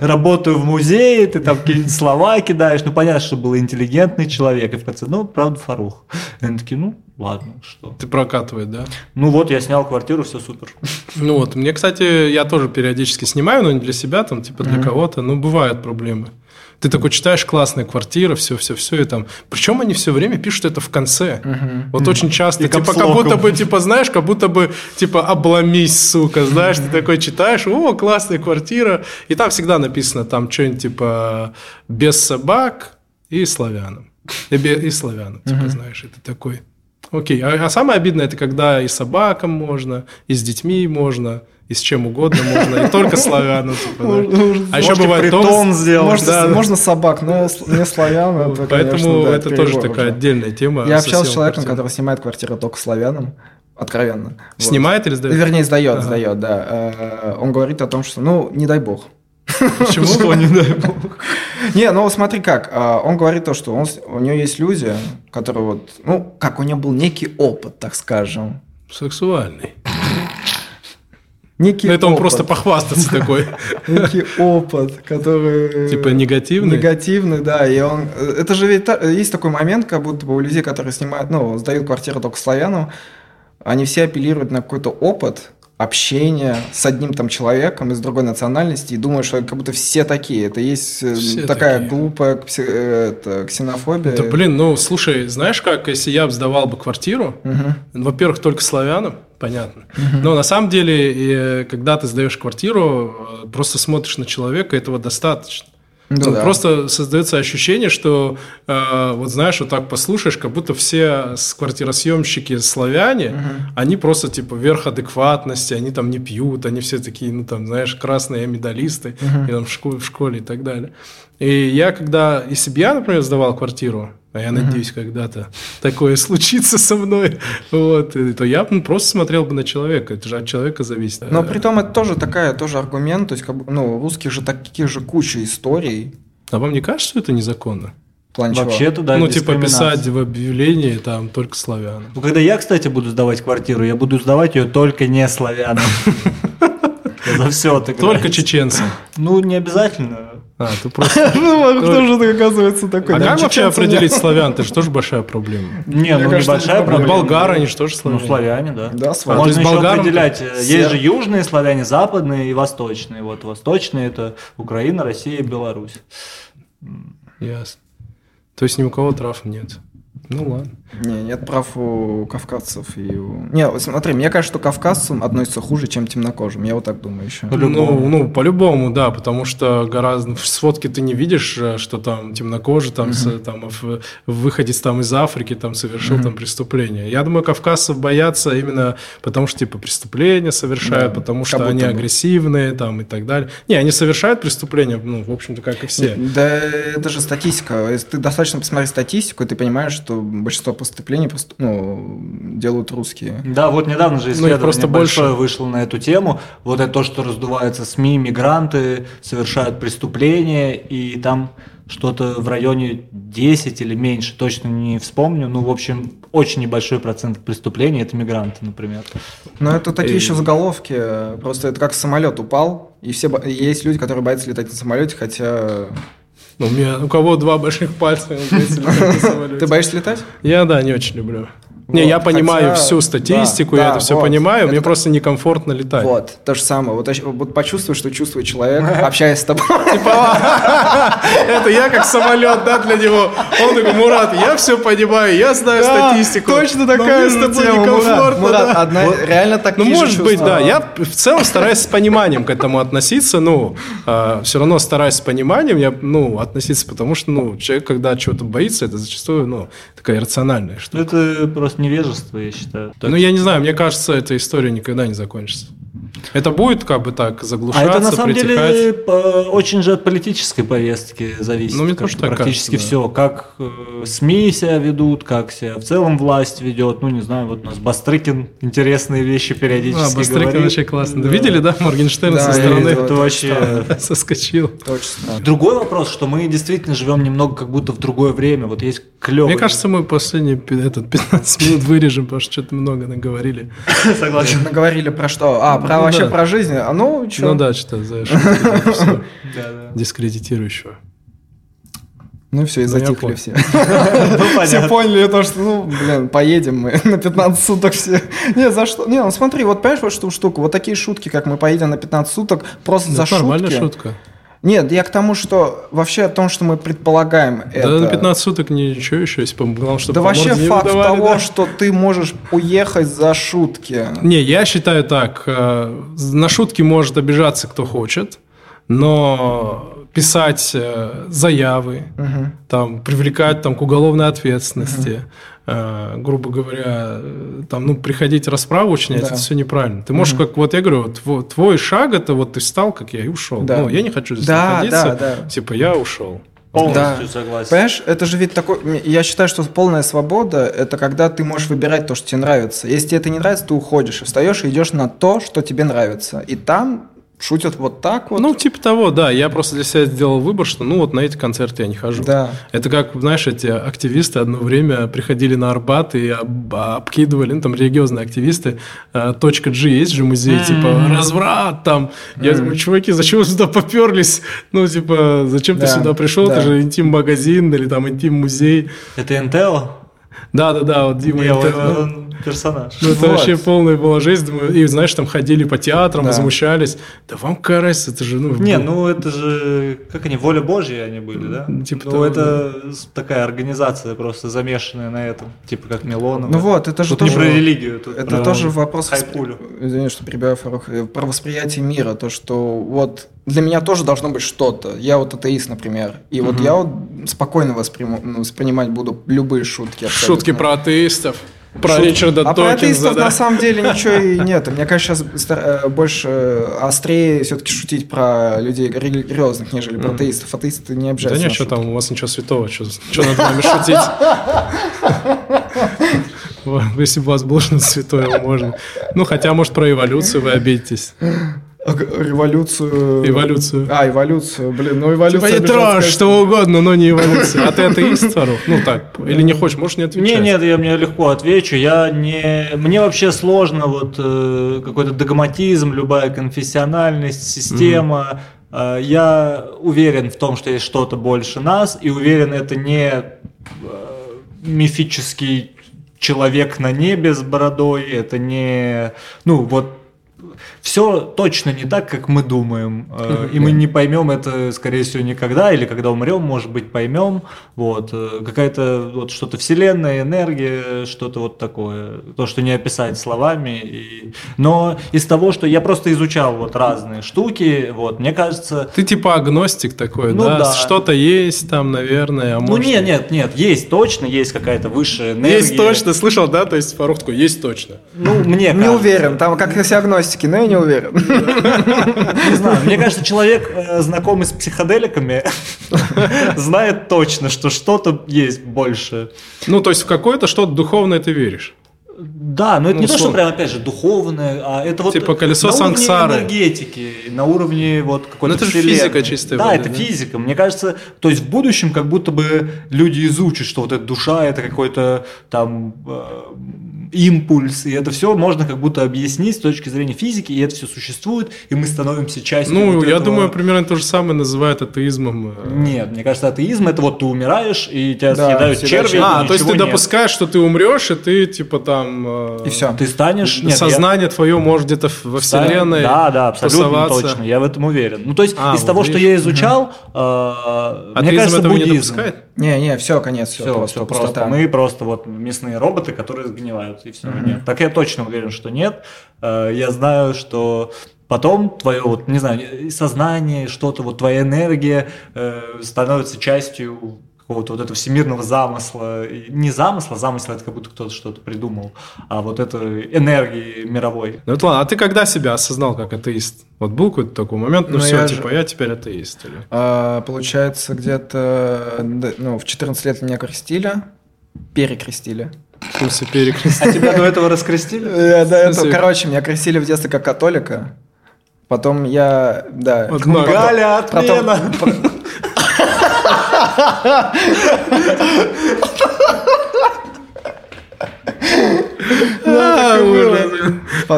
работаю в музее, ты там какие-нибудь слова кидаешь, ну, понятно, что был интеллигентный человек, и в конце, ну, правда, Фарух. И они такие, ну, ладно, что. Ты прокатывает, да? Ну вот, я снял квартиру, все супер. Ну вот, мне, кстати, я тоже периодически снимаю, но не для себя, там, типа для кого-то, но бывают проблемы. Ты такой читаешь классная квартира, все, все, все, и там. Причем они все время пишут это в конце. Вот очень часто. И типа, как будто бы, типа, знаешь, как будто бы, типа, обломись, сука, знаешь, ты такой читаешь, о, классная квартира. И там всегда написано там что-нибудь типа без собак и славянам. И, бе- и славянам, типа, знаешь, это такой. Окей, а, а самое обидное, это когда и собакам можно, и с детьми можно, и с чем угодно можно, и только славянам, типа, да. А еще бывает том- сделать. Можно, да, можно собак, но не славян. это, Поэтому конечно, да, это тоже такая уже. отдельная тема. Я общался с человеком, который снимает квартиру только славянам, откровенно. Вот. Снимает или сдает? Вернее, сдает, Ага. сдает, да. Э, Он говорит о том, что, ну, не дай бог. Почему? [laughs] Что не дай бог. Не, ну смотри как, а, он говорит то, что он, у него есть люди, которые вот, ну, как у него был некий опыт, так скажем. Сексуальный. Некий Ну, это он опыт, просто похвастаться [laughs] такой. Некий опыт, который... Типа негативный? Негативный, да. И он... Это же ведь есть такой момент, как будто бы у людей, которые снимают, ну, сдают квартиру только славянам, они все апеллируют на какой-то опыт, общение с одним там человеком из другой национальности и думаешь, что как будто все такие. Это есть э, все такая такие. глупая кси- это, ксенофобия. Да блин, ну слушай, знаешь как, если я бы сдавал бы квартиру, угу. во-первых, только славянам, понятно. Угу. Но на самом деле, когда ты сдаешь квартиру, э, просто смотришь на человека, этого достаточно. Ну, да. Просто создается ощущение, что э, вот знаешь, вот так послушаешь, как будто все квартиросъемщики славяне, угу. они просто типа верх адекватности, они там не пьют, они все такие, ну там, знаешь, красные медалисты угу. и, там, в, школе, в школе и так далее. И я когда, бы я, например, сдавал квартиру, а я надеюсь, mm-hmm. когда-то такое случится со мной, вот, то я ну, просто смотрел бы на человека, это же от человека зависит. Но при том это тоже такая, тоже аргумент, то есть, как, ну, русских же таких же куча историй. А вам не кажется, что это незаконно? Вообще-то, да, Ну, типа писать в объявлении там только славянам. Ну, когда я, кстати, буду сдавать квартиру, я буду сдавать ее только не славянам. [laughs] За все Только чеченцам. Ну, не обязательно. А, ты просто... [laughs] Ну, кто же оказывается такой? А как вообще определить славян? Это же тоже большая проблема. Не, ну небольшая проблема. Болгары, они же тоже славяне. Ну, славяне, да. Да, славяне. Можно еще определять. Э, есть же южные славяне, западные и восточные. Вот восточные – это Украина, Россия Беларусь. Ясно. То есть ни у кого трав нет. Ну ладно. Не, нет прав у кавказцев и у... Не, смотри, мне кажется, что кавказцам относится хуже, чем темнокожим. Я вот так думаю еще. Ну, ну, по-любому, да, потому что гораздо... В сводке ты не видишь, э, что там темнокожий, там, mm-hmm. с, там в, выходец там из Африки там совершил mm-hmm. там преступление. Я думаю, кавказцев боятся именно потому, что типа преступления совершают, да, потому что они бы. агрессивные там и так далее. Не, они совершают преступления, ну, в общем-то, как и все. Да, это же статистика. Если ты достаточно посмотреть статистику, ты понимаешь, что большинство преступлений просто, ну, делают русские. Да, вот недавно же исследование ну, просто большое больше... вышло на эту тему. Вот это то, что раздувается СМИ, мигранты совершают преступления, и там что-то в районе 10 или меньше, точно не вспомню. Ну, в общем, очень небольшой процент преступлений это мигранты, например. Но это такие и... еще заголовки. Просто это как самолет упал, и все есть люди, которые боятся летать на самолете, хотя ну, у меня у кого два больших пальца, [laughs] Ты боишься летать? Я, да, не очень люблю. Не, я понимаю Хотя, всю статистику, да, я да, это все вот. понимаю, это мне так... просто некомфортно летать. Вот, то же самое. Вот, вот почувствуй, что чувствует человек, общаясь с тобой. [laughs] Типа, это я как самолет, да, для него. Он такой, Мурат, я все понимаю, я знаю статистику. Точно такая статья, Мурат. Мурат, реально так Ну, может быть, да. Я в целом стараюсь с пониманием к этому относиться, ну, а, все равно стараюсь с пониманием, я, ну, относиться, потому что, ну, человек, когда чего-то боится, это зачастую, ну, такая иррациональная штука. Это просто невежество, я считаю. Так. Ну, я не знаю, мне кажется, эта история никогда не закончится. Это будет как бы так заглушаться, А это на самом притихать. деле очень же от политической повестки зависит. Ну, мне тоже так Практически кажется, все. Да. Как э, СМИ себя ведут, как себя в целом власть ведет. Ну, не знаю, вот у нас Бастрыкин интересные вещи периодически а, Бастрыкин говорит. вообще классно. Да. Видели, да, Моргенштерн да, со стороны? Это вообще [laughs] соскочил. Точно. Другой вопрос, что мы действительно живем немного как будто в другое время. Вот есть клевый. Мне кажется, мы последние этот, 15 минут вырежем, потому что что-то много наговорили. [laughs] Согласен. Наговорили про что? А, про ну вообще про жизнь. А ну, что? Ну да, что-то за [laughs] дискредитирующего. Ну все, и ну, затихли все. [laughs] Ну, все поняли то, что, ну, блин, поедем мы на 15 суток все. Не, за что? Не, ну смотри, вот понимаешь вот что штуку, вот такие шутки, как мы поедем на 15 суток, просто за шутки. нормальная шутка. Нет, я к тому, что вообще о том, что мы предполагаем да это... Да на 15 суток ничего еще, если бы главное, чтобы Да вообще факт выдавали, того, да? что ты можешь уехать за шутки. Не, я считаю так, э, на шутки может обижаться кто хочет, но писать э, заявы, угу. там, привлекать там, к уголовной ответственности, угу. Э, грубо говоря, там, ну, приходить расправу учинять, да. это все неправильно. Ты можешь, угу. как вот я говорю, твой, твой шаг это вот ты встал, как я, и ушел. Да. Ну, я не хочу здесь да, находиться, да, да. типа я ушел. Полностью да. согласен. Понимаешь, это же ведь такой... Я считаю, что полная свобода – это когда ты можешь выбирать то, что тебе нравится. Если тебе это не нравится, ты уходишь, и встаешь и идешь на то, что тебе нравится. И там шутят вот так вот. Ну, типа того, да. Я просто для себя сделал выбор, что ну вот на эти концерты я не хожу. Да. Это как, знаешь, эти активисты одно время приходили на Арбат и об, обкидывали, ну, там религиозные активисты, э, точка G есть же музей, mm-hmm. типа разврат там. Mm-hmm. Я думаю, чуваки, зачем вы сюда поперлись? Ну, типа, зачем да. ты сюда пришел? Да. Это же интим-магазин или там интим-музей. Это Intel? Да, да, да, вот Дима. Не, он, персонаж. Ну, это вот. вообще полная была жизнь. И, знаешь, там ходили по театрам, да. возмущались. Да вам какая разница, это же... Ну, не, ну это же... Как они, воля Божья они были, да? Типа ну, того, это да. такая организация просто замешанная на этом. Типа как Милонов. Ну вот, это же тут тоже... не про религию. Тут это про тоже вопрос... Хайпулю. Извини, что перебиваю, Фарух. Э, про восприятие мира. То, что вот для меня тоже должно быть что-то. Я вот атеист, например. И угу. вот я вот спокойно восприму, ну, воспринимать буду любые шутки. Абсолютно. Шутки про атеистов. Про Шут... Ричарда а про атеистов да? на самом деле ничего и нет. Мне кажется, сейчас э, больше э, острее все-таки шутить про людей религиозных, нежели про атеистов. Атеисты не обижаются. Да ничего там, у вас ничего святого, что, что над вами шутить? [laughs] Если бы у вас было что-то святое, можно. Ну, хотя, может, про эволюцию вы обидитесь. Революцию. Эволюцию. А, эволюцию. Блин, ну эволюция. Типа трэш, что угодно, но не эволюция. А ты атеист, Фарух? Ну так, или не хочешь, можешь не отвечать? Не, нет, я мне легко отвечу. Я не... Мне вообще сложно вот э, какой-то догматизм, любая конфессиональность, система. Э, я уверен в том, что есть что-то больше нас, и уверен, это не э, мифический человек на небе с бородой, это не, ну вот все точно не так, как мы думаем. Э, и мы не поймем это, скорее всего, никогда, или когда умрем, может быть, поймем. Вот. Э, какая-то вот что-то вселенная, энергия, что-то вот такое. То, что не описать словами. И... Но из того, что я просто изучал вот разные штуки, вот, мне кажется... Ты типа агностик такой, ну, да? да? Что-то есть там, наверное, а Ну нет, нет, нет, есть точно, есть какая-то высшая энергия. Есть точно, слышал, да? То есть Фарух такой, есть точно. Ну, мне Не уверен, там как все агностики, но я не уверен. [laughs] Не знаю, мне кажется, человек, э, знакомый с психоделиками, [laughs] знает точно, что что-то есть больше. Ну, то есть в какое-то что-то духовное ты веришь? Да, но это ну, не то, что прям, опять же, духовное, а это вот типа колесо на сансары. уровне энергетики, на уровне вот какой-то Ну это же физика чистая. Да, это да? физика. Мне кажется, то есть в будущем как будто бы люди изучат, что вот эта душа, это какой-то там э, импульс, и это все можно как будто объяснить с точки зрения физики, и это все существует, и мы становимся частью Ну, вот я этого... думаю, примерно то же самое называют атеизмом. Э. Нет, мне кажется, атеизм это вот ты умираешь, и тебя да, съедают черви. А, то есть ты нет. допускаешь, что ты умрешь, и ты типа там... Э, и все. Ты станешь... Нет, сознание я... твое может где-то во вселенной Да, да, абсолютно точно, я в этом уверен. Ну, то есть а, из вот того, видишь? что я изучал, угу. э, мне кажется, этого буддизм. не? Не, не, все, конец, все, все просто, все просто. Мы просто вот мясные роботы, которые сгнивают, и все. Угу. Нет. Так я точно уверен, что нет. Э, я знаю, что потом твое, вот, не знаю, сознание, что-то, вот твоя энергия э, становится частью какого-то вот этого всемирного замысла. Не замысла, замысел это как будто кто-то что-то придумал, а вот это энергии мировой. Ну вот ладно, а ты когда себя осознал как атеист? Вот был какой-то такой момент, ну, ну все, я типа, же... я теперь атеист. Или... А, получается, где-то ну, в 14 лет меня крестили, перекрестили. В смысле, перекрестили? А тебя до этого раскрестили? Я до этого, короче, меня крестили в детстве как католика. Потом я, да. Галя, отмена!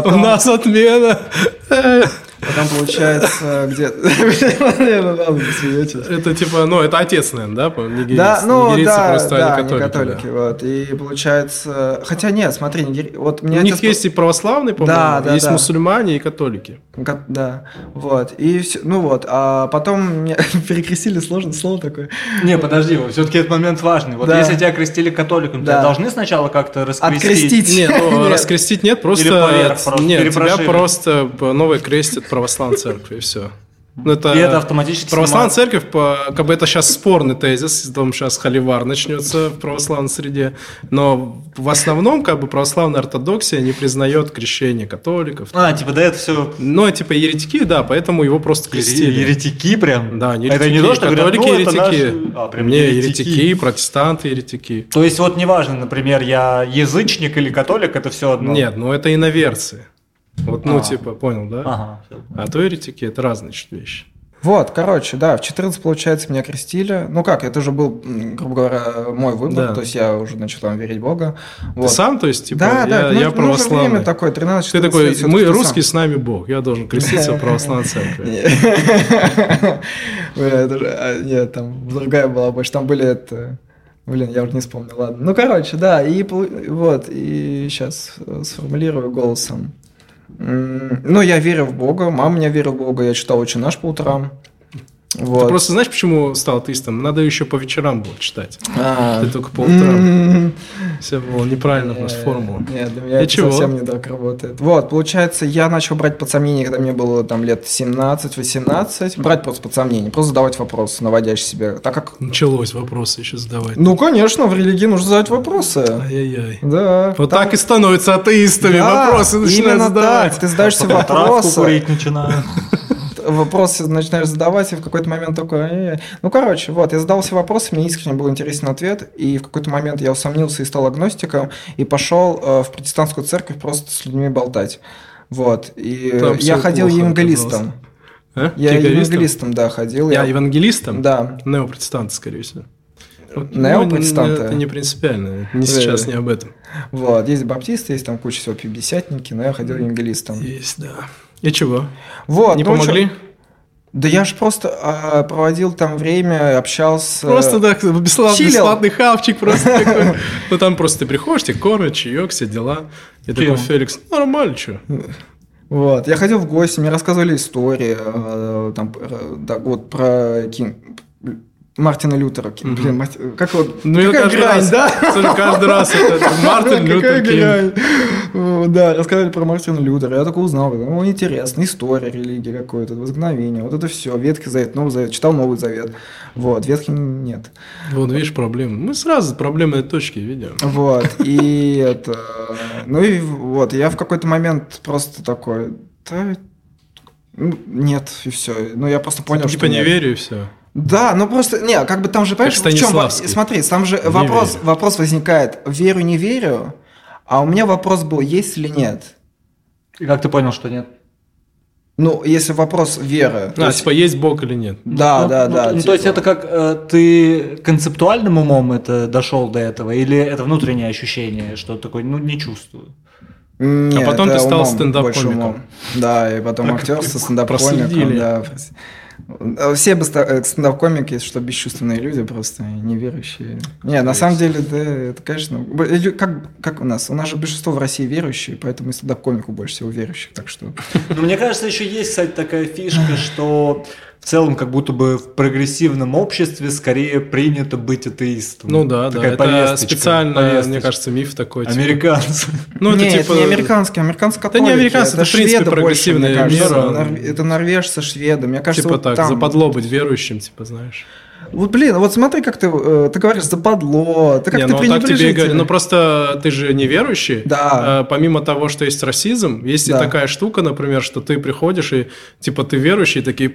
У нас отмена. Потом получается где Это типа, ну, это отец, наверное, да? Нигерийцы. Да, ну, да, просто да, не католики. Вот. И получается... Хотя нет, смотри, вот У них есть и православные, по-моему, есть мусульмане и католики. Да, вот. И все, ну вот, а потом меня [laughs] перекрестили, сложное слово такое. Не, подожди, все-таки этот момент важный. Вот если тебя крестили католиком, тебя должны сначала как-то раскрестить? Открестить. Нет, ну, [laughs] раскрестить нет, просто... Нет, тебя просто новый крестят православной церкви, и все. Ну, это, и это автоматически Православная снимает... церковь, по, как бы это сейчас спорный тезис, том сейчас холивар начнется в православной среде, но в основном как бы православная ортодоксия не признает крещение католиков. А, типа да, это все... Ну, типа еретики, да, поэтому его просто крестили. Еретики прям? Да, еретики. Это не то, что католики говорят, ну, еретики. Наш... А, прям не, еретики. еретики, протестанты еретики. То есть вот неважно, например, я язычник или католик, это все одно? Нет, ну это иноверцы. Вот, ну, а. типа, понял, да? Ага. А то еретики – это разные вещи. Вот, короче, да, в 14, получается, меня крестили. Ну как, это уже был, грубо говоря, мой выбор, да. то есть я уже начал там верить в Бога. Вот. Ты сам, то есть, типа, да, я, да, я ну, православный. время такое, 13 Ты такой, лет, мы русские, с нами Бог, я должен креститься в православной церкви. [laughs] А, нет, там другая была больше, там были это Блин, я уже не вспомнил, ладно. Ну, короче, да, и вот, и сейчас сформулирую голосом. Ну, я верю в Бога, мама меня верила в Бога, я читал очень наш по утрам. Вот. Ты просто знаешь, почему стал атеистом? Надо еще по вечерам было читать. А, Ты только по утрам. Все было неправильно, просто формула. Нет, для меня это совсем не так работает. Вот, получается, я начал брать под сомнение, когда мне было там лет 17-18. Брать просто под сомнение, просто задавать вопросы, наводящие себя. Так как... Началось вопросы еще задавать. Ну, конечно, в религии нужно задавать вопросы. Ай-яй-яй. Да. Вот так и становятся атеистами, вопросы начинают задавать. Ты задаешь себе вопросы. курить начинаю вопросы начинаешь задавать, и в какой-то момент такой... Ну, короче, вот, я задал все вопросы, мне искренне был интересен ответ, и в какой-то момент я усомнился и стал агностиком, и пошел э, в протестантскую церковь просто с людьми болтать. Вот, и Там я ходил евангелистом. А? Я евангелистом, да, ходил. Я, я евангелистом? Да. Неопротестант, скорее всего. Вот, Неопротестанты? Ну, это не принципиально, не сейчас, не об этом. Вот, есть баптисты, есть там куча всего пятидесятники, но я ходил евангелистом. Есть, да. И чего? Вот. Не ну, помогли? Что? Да я же просто а, проводил там время, общался. Просто так, да, бесплатный, бесплатный хавчик просто [laughs] такой. Ну там просто ты приходишь, тебе кормят, чаек, все дела. Я такой, Феликс, нормально, что? Вот, я ходил в гости, мне рассказывали истории, э, там, да, вот про Кинг, Мартина Лютера Кинг. Блин, Марти... как вот... Ну, какая каждый грань, раз, да? Слушай, каждый раз это [laughs] Мартин Лютер Кинг. Да, рассказали про Мартина Лютера. Я только узнал, ну, интересно, история религии какой-то, возникновение, вот это все. Ветхий Завет, Новый Завет, читал Новый Завет. Вот, Ветхий нет. Вот, видишь, проблемы. Мы сразу проблемные точки видим. Вот, и [laughs] это... Ну и вот, я в какой-то момент просто такой... Ну, нет, и все. Ну, я просто понял, типа что... Типа не верю, и все. Да, ну просто, не, как бы там же, понимаешь, в чем, смотри, там же вопрос, вопрос возникает, верю, не верю, а у меня вопрос был, есть или нет. И как ты понял, что нет? Ну, если вопрос веры. А, есть... типа, есть Бог или нет? Да, ну, да, ну, да. Ну, типа... то есть это как э, ты концептуальным умом это дошел до этого, или это внутреннее ощущение, что такой, ну, не чувствую? Нет, а потом ты стал стендап-комиком. Да, и потом актер со [laughs] стендап-комиком. Да. Все э, стендап-комики, что бесчувственные люди просто неверующие. Не, на самом деле, да, это, конечно, как, как у нас? У нас же большинство в России верующие, поэтому и стендап-комику больше всего верующих, так что... Ну, мне кажется, еще есть, кстати, такая фишка, что в целом как будто бы в прогрессивном обществе скорее принято быть атеистом. Ну да, Такая да, это специально, повесточка. мне кажется, миф такой. Типа. Американцы. [laughs] Ну, это, типа... это не американский, американцы католики. Это не американцы, это, это в принципе прогрессивная вера. Это норвежцы, шведы. Мне кажется, типа вот так, там... западло быть верующим, типа, знаешь. Вот, блин, вот смотри, как ты, э, ты говоришь, западло, ты как не, ты ну, так тебе говорю, ну просто ты же не верующий. Да. Э, помимо того, что есть расизм, есть да. и такая штука, например, что ты приходишь и типа ты верующий, такие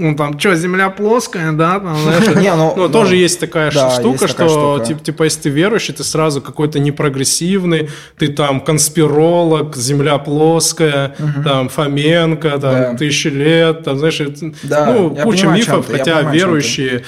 ну там, что, земля плоская, да, там, знаешь, [laughs] Не, ну, ну, тоже есть такая да, штука, есть такая что, штука. Типа, типа, если ты верующий, ты сразу какой-то непрогрессивный, ты там конспиролог, земля плоская, угу. там, Фоменко, там, да. тысячи лет, там, знаешь, да, ну, куча понимаю, мифов, хотя понимаю, верующие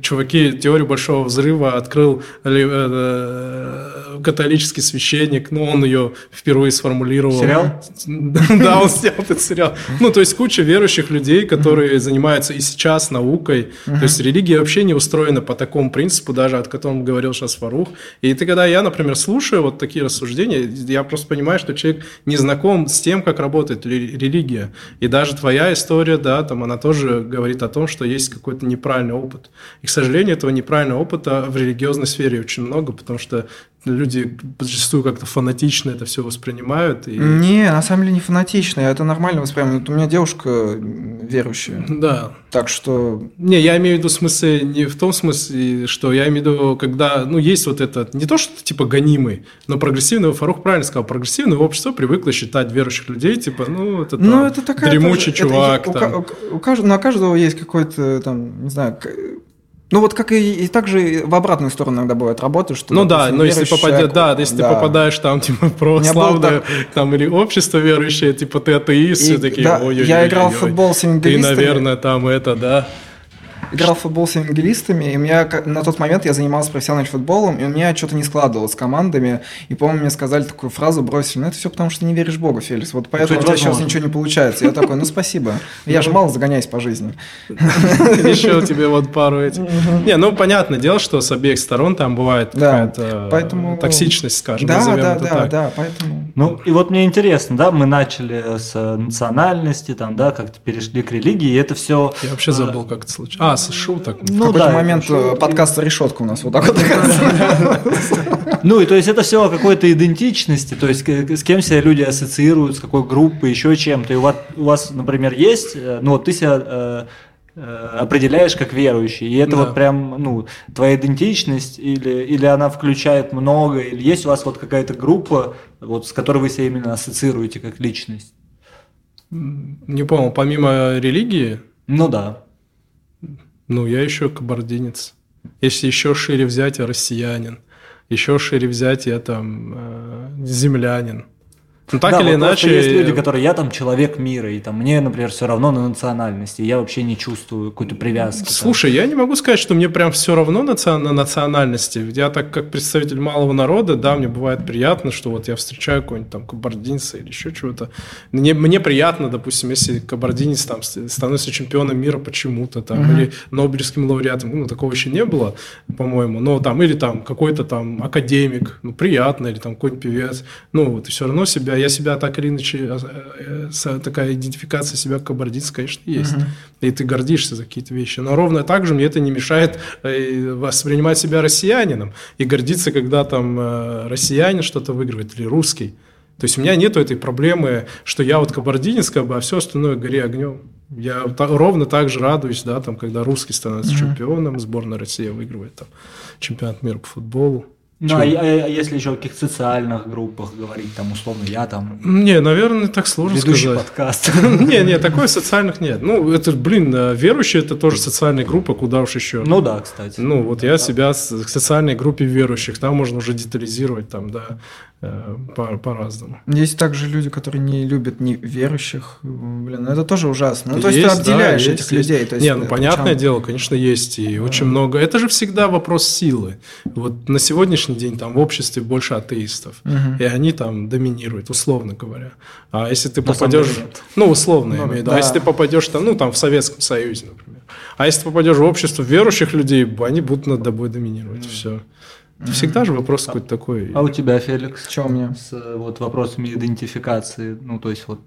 чуваки теорию большого взрыва открыл э, э, католический священник, ну, он ее впервые сформулировал. Сериал? [laughs] Да, он снял этот сериал. Ну, то есть куча верующих людей, которые занимаются и сейчас наукой. То есть религия вообще не устроена по такому принципу, даже от которого говорил сейчас Фарух. И ты, когда я, например, слушаю вот такие рассуждения, я просто понимаю, что человек не знаком с тем, как работает религия. И даже твоя история, да, там она тоже говорит о том, что есть какой-то неправильный опыт. И, к сожалению, этого неправильного опыта в религиозной сфере очень много, потому что люди зачастую как-то фанатично это все воспринимают. И... Не, на самом деле не фанатично, это нормально воспринимаю. У меня девушка верующая. Да. Так что... Не, я имею в виду в смысле, не в том смысле, что я имею в виду, когда, ну, есть вот это, не то, что типа гонимый, но прогрессивный, Фарух правильно сказал, прогрессивное общество привыкло считать верующих людей, типа, ну, это, там, ну, это такая дремучий тоже, чувак. Это, там. У, у, у, на каждого есть какой-то, там, не знаю, ну вот как и, и также в обратную сторону иногда бывает работа, что... Ну да, но если, попадя, да, если да. ты попадаешь там, типа, православное, так... там, или общество верующее, типа, ты атеист, и, все такие, да, ой, ой, Я ой, играл ой, в футбол с Ты, наверное, там это, да. Играл в футбол с евангелистами, и у меня на тот момент я занимался профессиональным футболом, и у меня что-то не складывалось с командами, и, по-моему, мне сказали такую фразу, бросили, ну это все потому, что не веришь в Бога, Феликс, вот поэтому у тебя сейчас ничего не получается. Я такой, ну спасибо, я же мало загоняюсь по жизни. [laughs] Еще тебе вот пару этих. Не, ну понятное дело, что с обеих сторон там бывает какая-то токсичность, скажем, да, да, да, да, поэтому. Ну и вот мне интересно, да, мы начали с национальности, там, да, как-то перешли к религии, и это все. Я вообще забыл, как это случилось. А, с шуток. Ну, в какой-то да, момент шуток. подкаста решетка у нас вот так вот. Ну и то есть это все о какой-то идентичности, то есть с кем себя люди ассоциируют, с какой группой, еще чем-то. И у вас, например, есть, э, ну вот ты себя э, э, определяешь как верующий. И это да. вот прям, ну, твоя идентичность, или, или она включает много, или есть у вас вот какая-то группа, вот, с которой вы себя именно ассоциируете как личность? Не понял, помимо религии? Ну да. Ну, я еще кабардинец. Если еще шире взять, я россиянин. Еще шире взять, я там э, землянин. Ну, так да, или иначе... Есть люди, которые, я там человек мира, и там мне, например, все равно на национальности, я вообще не чувствую какой-то привязки. Слушай, там. я не могу сказать, что мне прям все равно на, на национальности. Я так как представитель малого народа, да, мне бывает приятно, что вот я встречаю какого-нибудь там кабардинца или еще чего-то. Мне, мне приятно, допустим, если кабардинец там становится чемпионом мира почему-то там, угу. или Нобелевским лауреатом, ну, такого еще не было, по-моему, но там, или там какой-то там академик, ну, приятно, или там какой-нибудь певец, ну, вот, и все равно себя я себя так или иначе, э, э, такая идентификация себя как кабардинец, конечно, есть. Uh-huh. И ты гордишься за какие-то вещи. Но ровно так же мне это не мешает э, воспринимать себя россиянином и гордиться, когда там россиянин что-то выигрывает или русский. То есть у меня нету этой проблемы, что я вот кабардинец, как бы, а все остальное гори огнем. Я ровно так же радуюсь, да, там, когда русский становится uh-huh. чемпионом, сборная России выигрывает там чемпионат мира по футболу. Ну, а, а если еще о каких-то социальных группах говорить, там, условно, я там... Не, наверное, так сложно ведущий сказать. подкаст. [laughs] Не, не, такой социальных нет. Ну, это, блин, э, верующие – это тоже социальная группа, куда уж еще. Ну да, кстати. Ну, вот я себя в социальной группе верующих, там можно уже детализировать, там, да, Э, по- по-разному. Есть также люди, которые не любят неверующих. Блин, это тоже ужасно. Ну, то есть, есть ты обделяешь да, этих есть, людей. То есть, не, ну, понятное дело, конечно, есть. И да. очень много. Это же всегда вопрос силы. Вот на сегодняшний день там в обществе больше атеистов. Угу. И они там доминируют, условно говоря. А если ты попадешь... Ну, условно, ну, я имею в виду. А если ты попадешь там, ну, там в Советском Союзе, например. А если ты попадешь в общество верующих людей, они будут над тобой доминировать. Все. Всегда же вопрос какой-то такой. А у тебя, Феликс? Что у меня? С вот вопросами идентификации. Ну, то есть, вот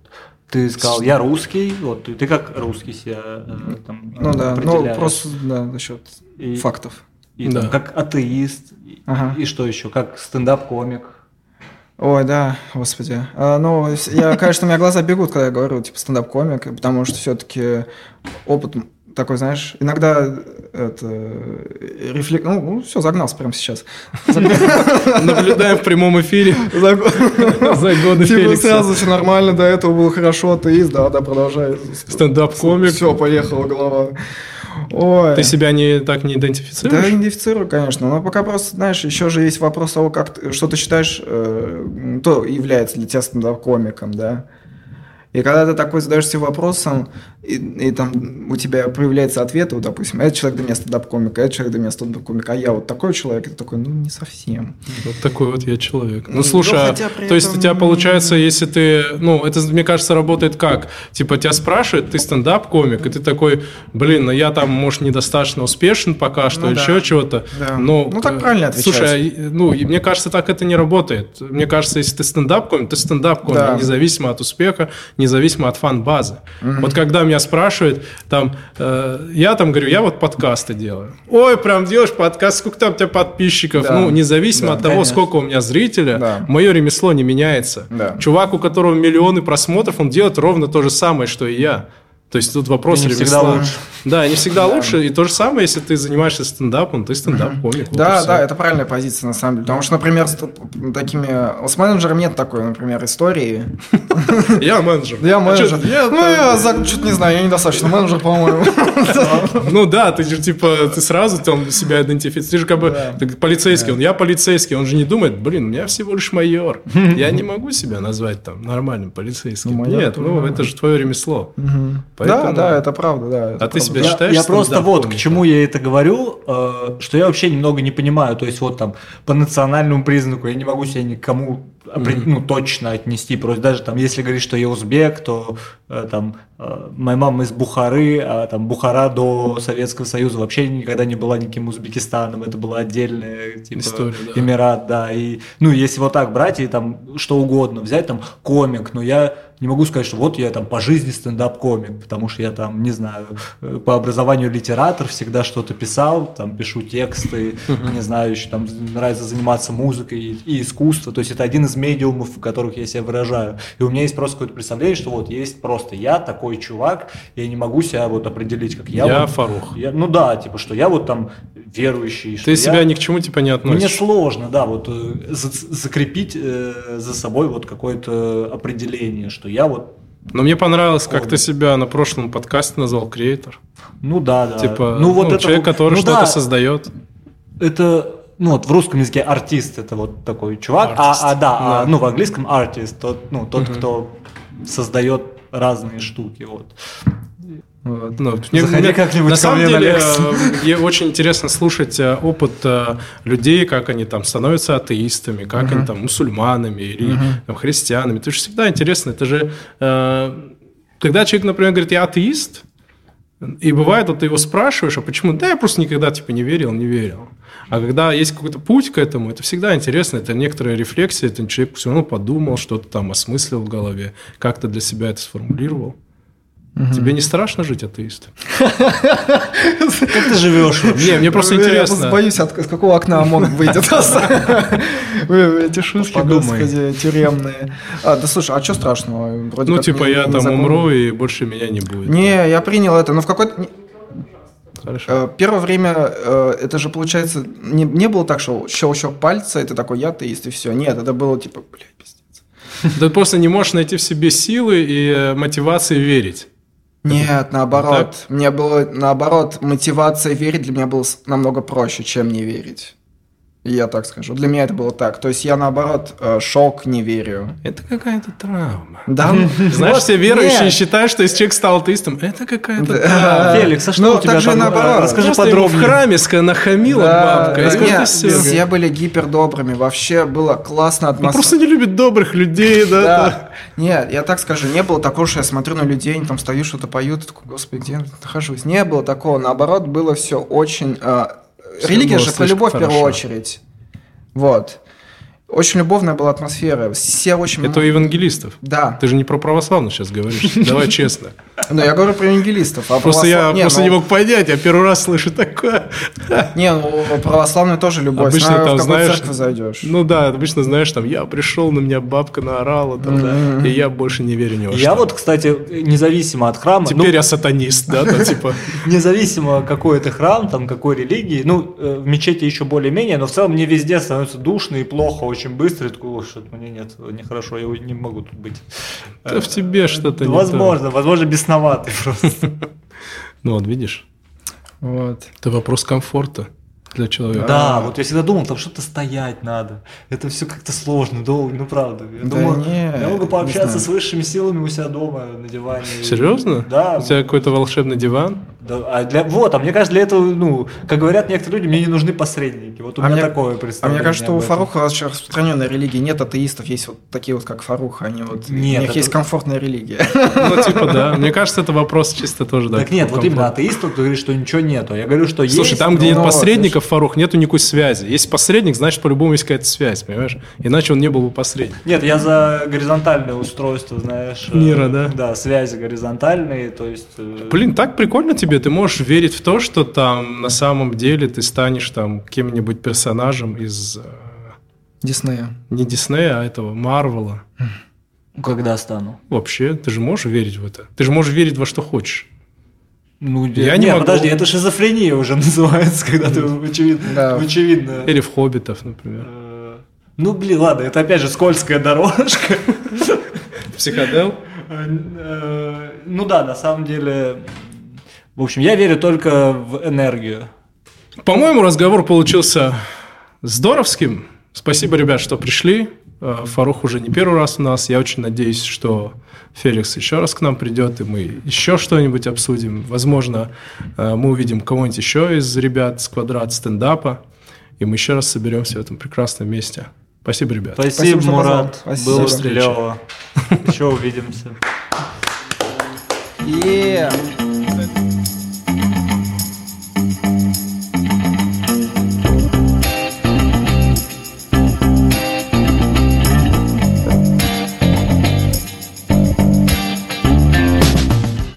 ты сказал, я русский, вот ты, ты как русский себя э, там Ну да, ну просто да, насчет и, фактов. И да. там, как атеист, ага. и, и что еще, как стендап-комик. Ой, да, господи. А, ну, я, конечно, у меня глаза бегут, когда я говорю, типа, стендап-комик, потому что все-таки опыт такой, знаешь, иногда это рефлек... Ну, ну все, загнался прямо сейчас. [laughs] Наблюдаем в прямом эфире за [laughs] годы Типа сразу все нормально, до этого было хорошо, атеист, да, да, продолжай. Стендап-комик. Все, поехала голова. Ой. Ты себя не так не идентифицируешь? Да, идентифицирую, конечно. Но пока просто, знаешь, еще же есть вопрос того, как ты, что ты считаешь, э, кто является для тебя стендап-комиком, да? И когда ты такой задаешься вопросом, и, и там у тебя проявляется ответ, вот, допустим, этот человек для меня стендап-комик, этот человек для меня стендап-комик, а я вот такой человек, и ты такой, ну, не совсем. Вот такой вот я человек. Ну, ну слушай, а, то этом... есть у тебя получается, если ты, ну, это, мне кажется, работает как? Типа, тебя спрашивают, ты стендап-комик, и ты такой, блин, ну, я там, может, недостаточно успешен пока что, ну, или да. еще чего-то. Да. Но, ну, так правильно отвечать. Слушай, а, ну, мне кажется, так это не работает. Мне кажется, если ты стендап-комик, ты стендап-комик, да. независимо от успеха, независимо от фан-базы. Угу. Вот когда меня спрашивают, там, э, я там говорю, я вот подкасты делаю. Ой, прям делаешь подкаст, сколько там у тебя подписчиков? Да. Ну, независимо да, от того, конечно. сколько у меня зрителя, да. мое ремесло не меняется. Да. Чувак, у которого миллионы просмотров, он делает ровно то же самое, что и я. То есть тут вопрос и не ремесла. всегда лучше. Да, не всегда лучше. И то же самое, если ты занимаешься стендапом, ты стендап-комик. Да, да, это правильная позиция на самом деле. Потому что, например, с такими... С менеджером нет такой, например, истории. [laughs] Я менеджер. Я А менеджер. Ну, я за- что-то не знаю, я недостаточно менеджер, по-моему. [laughs] Ну да, ты же типа, ты сразу там себя идентифицируешь. Ты же как бы полицейский, он, я полицейский, он же не думает, блин, у меня всего лишь майор. Я не могу себя назвать там нормальным полицейским. Ну, Нет, ну это же твое ремесло. Да, Поэтому- да, это правда, да. это А ты правда. себя Я, считаешь я просто вот к чему я это говорю, э, что я вообще немного не понимаю. То есть вот там по национальному признаку я не могу себя никому ну, точно отнести. Просто даже там, если говорить, что я узбек, то э, там э, моя мама из Бухары, а там Бухара до Советского Союза вообще никогда не была никаким Узбекистаном. Это была отдельная типа, История, да. Эмират, да. И, ну, если вот так брать и там что угодно взять, там комик, но я не могу сказать, что вот я там по жизни стендап-комик, потому что я там, не знаю, э, по образованию литератор, всегда что-то писал, там пишу тексты, не знаю, еще там нравится заниматься музыкой и, и искусство, то есть это один из медиумов, в которых я себя выражаю. И у меня есть просто какое-то представление, что вот есть просто я такой чувак, я не могу себя вот определить, как я. Я вот- Фарух. я- ну да, типа, что я вот там верующий, Ты я- себя ни к чему типа не мне относишь. сложно, да, вот э, за- закрепить э, за собой вот какое-то определение, что я вот, Но мне понравилось, как ты себя на прошлом подкасте назвал креатор. ну да, да. Типа, ну вот это человек, который ну что-то да, создает. Это, ну вот в русском языке артист это вот такой чувак, а, а да, а, да. ну в английском артист, тот, ну тот, кто создает разные штуки, вот. Вот. Ну, Заходи как-нибудь на самом мне деле, э, мне очень интересно слушать э, опыт э, людей, как они там становятся атеистами, как они там мусульманами или там, христианами. Это же всегда интересно. Это же, э, когда человек, например, говорит, я атеист, и бывает, вот ты его спрашиваешь, а почему? Да, я просто никогда типа не верил, не верил. А когда есть какой-то путь к этому, это всегда интересно, это некоторая рефлексия, это человек все равно подумал, что-то там осмыслил в голове, как-то для себя это сформулировал. Тебе не страшно жить атеистом? [laughs] Как ты живешь вообще? Не, мне просто Я интересно. просто боюсь, от, с какого окна ОМОН выйдет. [laughs] Вы, Эти шутки, господи, тюремные. А, да слушай, а что страшного? Вроде Ну, типа, я там умру, и больше меня не будет. Не, я принял это, но в какой-то... Хорошо. э, Первое время э, это же получается не, не было так, что щелчок пальца, это такой я атеист и все. Нет, это было типа, блядь, пиздец. Ты просто не можешь найти в себе силы и э, мотивации верить. Нет, наоборот. Так? Мне было наоборот мотивация верить для меня было с- намного проще, чем не верить. Я так скажу. Для меня это было так. То есть я наоборот э, шок не верю. Это какая-то травма. Да? ну, Знаешь, все верующие считают, что если человек стал атеистом, это какая-то травма. Феликс, а что Ну, у тебя там? наоборот. Расскажи ему в храме нахамила бабка, все были гипердобрыми. Вообще было классно Он атмосфера. просто не любит добрых людей, да? Да. Нет, я так скажу, не было такого, что я смотрю на людей, они там стою, что-то поют, такой, господи, где я нахожусь? Не было такого, наоборот, было все очень... религия же про любовь в первую хорошо. очередь. Вот. Очень любовная была атмосфера. Все очень... Это у евангелистов. Да. Ты же не про православных сейчас говоришь. [laughs] Давай честно. Но я говорю про евангелистов. а Просто я православ- просто ну, не мог понять, я первый раз слышу такое. [laughs] Не, ну православная тоже любовь. Обычно Знаю, там, в какую знаешь, церковь зайдешь. Ну да, обычно знаешь, там я пришел, на меня бабка наорала, там, да, и я больше не верю ни во Я что. вот, кстати, независимо от храма, ну, Теперь я сатанист, да, там, [laughs] типа. независимо какой это храм, там какой религии, ну, э, в мечети еще более-менее, но в целом мне везде становится душно и плохо очень быстро, и такой, «Ой, что-то мне нет, нехорошо, я не могу тут быть. Да в тебе что-то не Возможно, возможно, бесноватый просто. то. [laughs] Ну вот, видишь, Вот. это вопрос комфорта для человека. Да, вот я всегда думал, там что-то стоять надо. Это все как-то сложно, долго, ну правда. Я Да думаю, не, я могу пообщаться с высшими силами у себя дома на диване. Серьезно? Да. У тебя какой-то волшебный диван? Да, а для, вот, а мне кажется, для этого, ну, как говорят некоторые люди, мне не нужны посредники. Вот у А меня мне- такое А представление. мне кажется, что у. Фаруха очень распространенная религия. Нет атеистов, есть вот такие вот, как Фарух, они вот... Нет, у них это- есть комфортная религия. Ну, типа, да. Мне кажется, это вопрос чисто тоже, да. Так нет, вот именно атеист, кто говорит, что ничего нету. Я говорю, что Слушай, есть. там, где нет посредников, Фарух, нету никакой связи. Если посредник, значит, по-любому есть какая-то связь, понимаешь? Иначе он не был бы посредником. Нет, я за горизонтальное устройство, знаешь. э, Мира, да? Да, связи горизонтальные, то есть... э, Блин, так прикольно тебе. Ты можешь верить в то, что там на самом деле ты станешь там кем-нибудь персонажем из э, Диснея. не Диснея, а этого Марвела. Когда стану? Вообще, ты же можешь верить в это. Ты же можешь верить во что хочешь. Ну, Я не нет, могу. подожди, это шизофрения уже [laughs] называется, когда ты очевидно, Да. очевидно. Или в Хоббитов, например. Э, Ну, блин, ладно, это опять же скользкая дорожка. Психодел? Э, ну да, на самом деле, в общем, я верю только в энергию. По-моему, разговор получился здоровским. Спасибо, ребят, что пришли. Э, Фарух уже не первый раз у нас. Я очень надеюсь, что Феликс еще раз к нам придет, и мы еще что-нибудь обсудим. Возможно, э, мы увидим кого-нибудь еще из ребят с квадрат стендапа, и мы еще раз соберемся в этом прекрасном месте. Спасибо, ребят. Спасибо, Спасибо Мурат. Спасибо. Было клево. Еще увидимся. Yeah.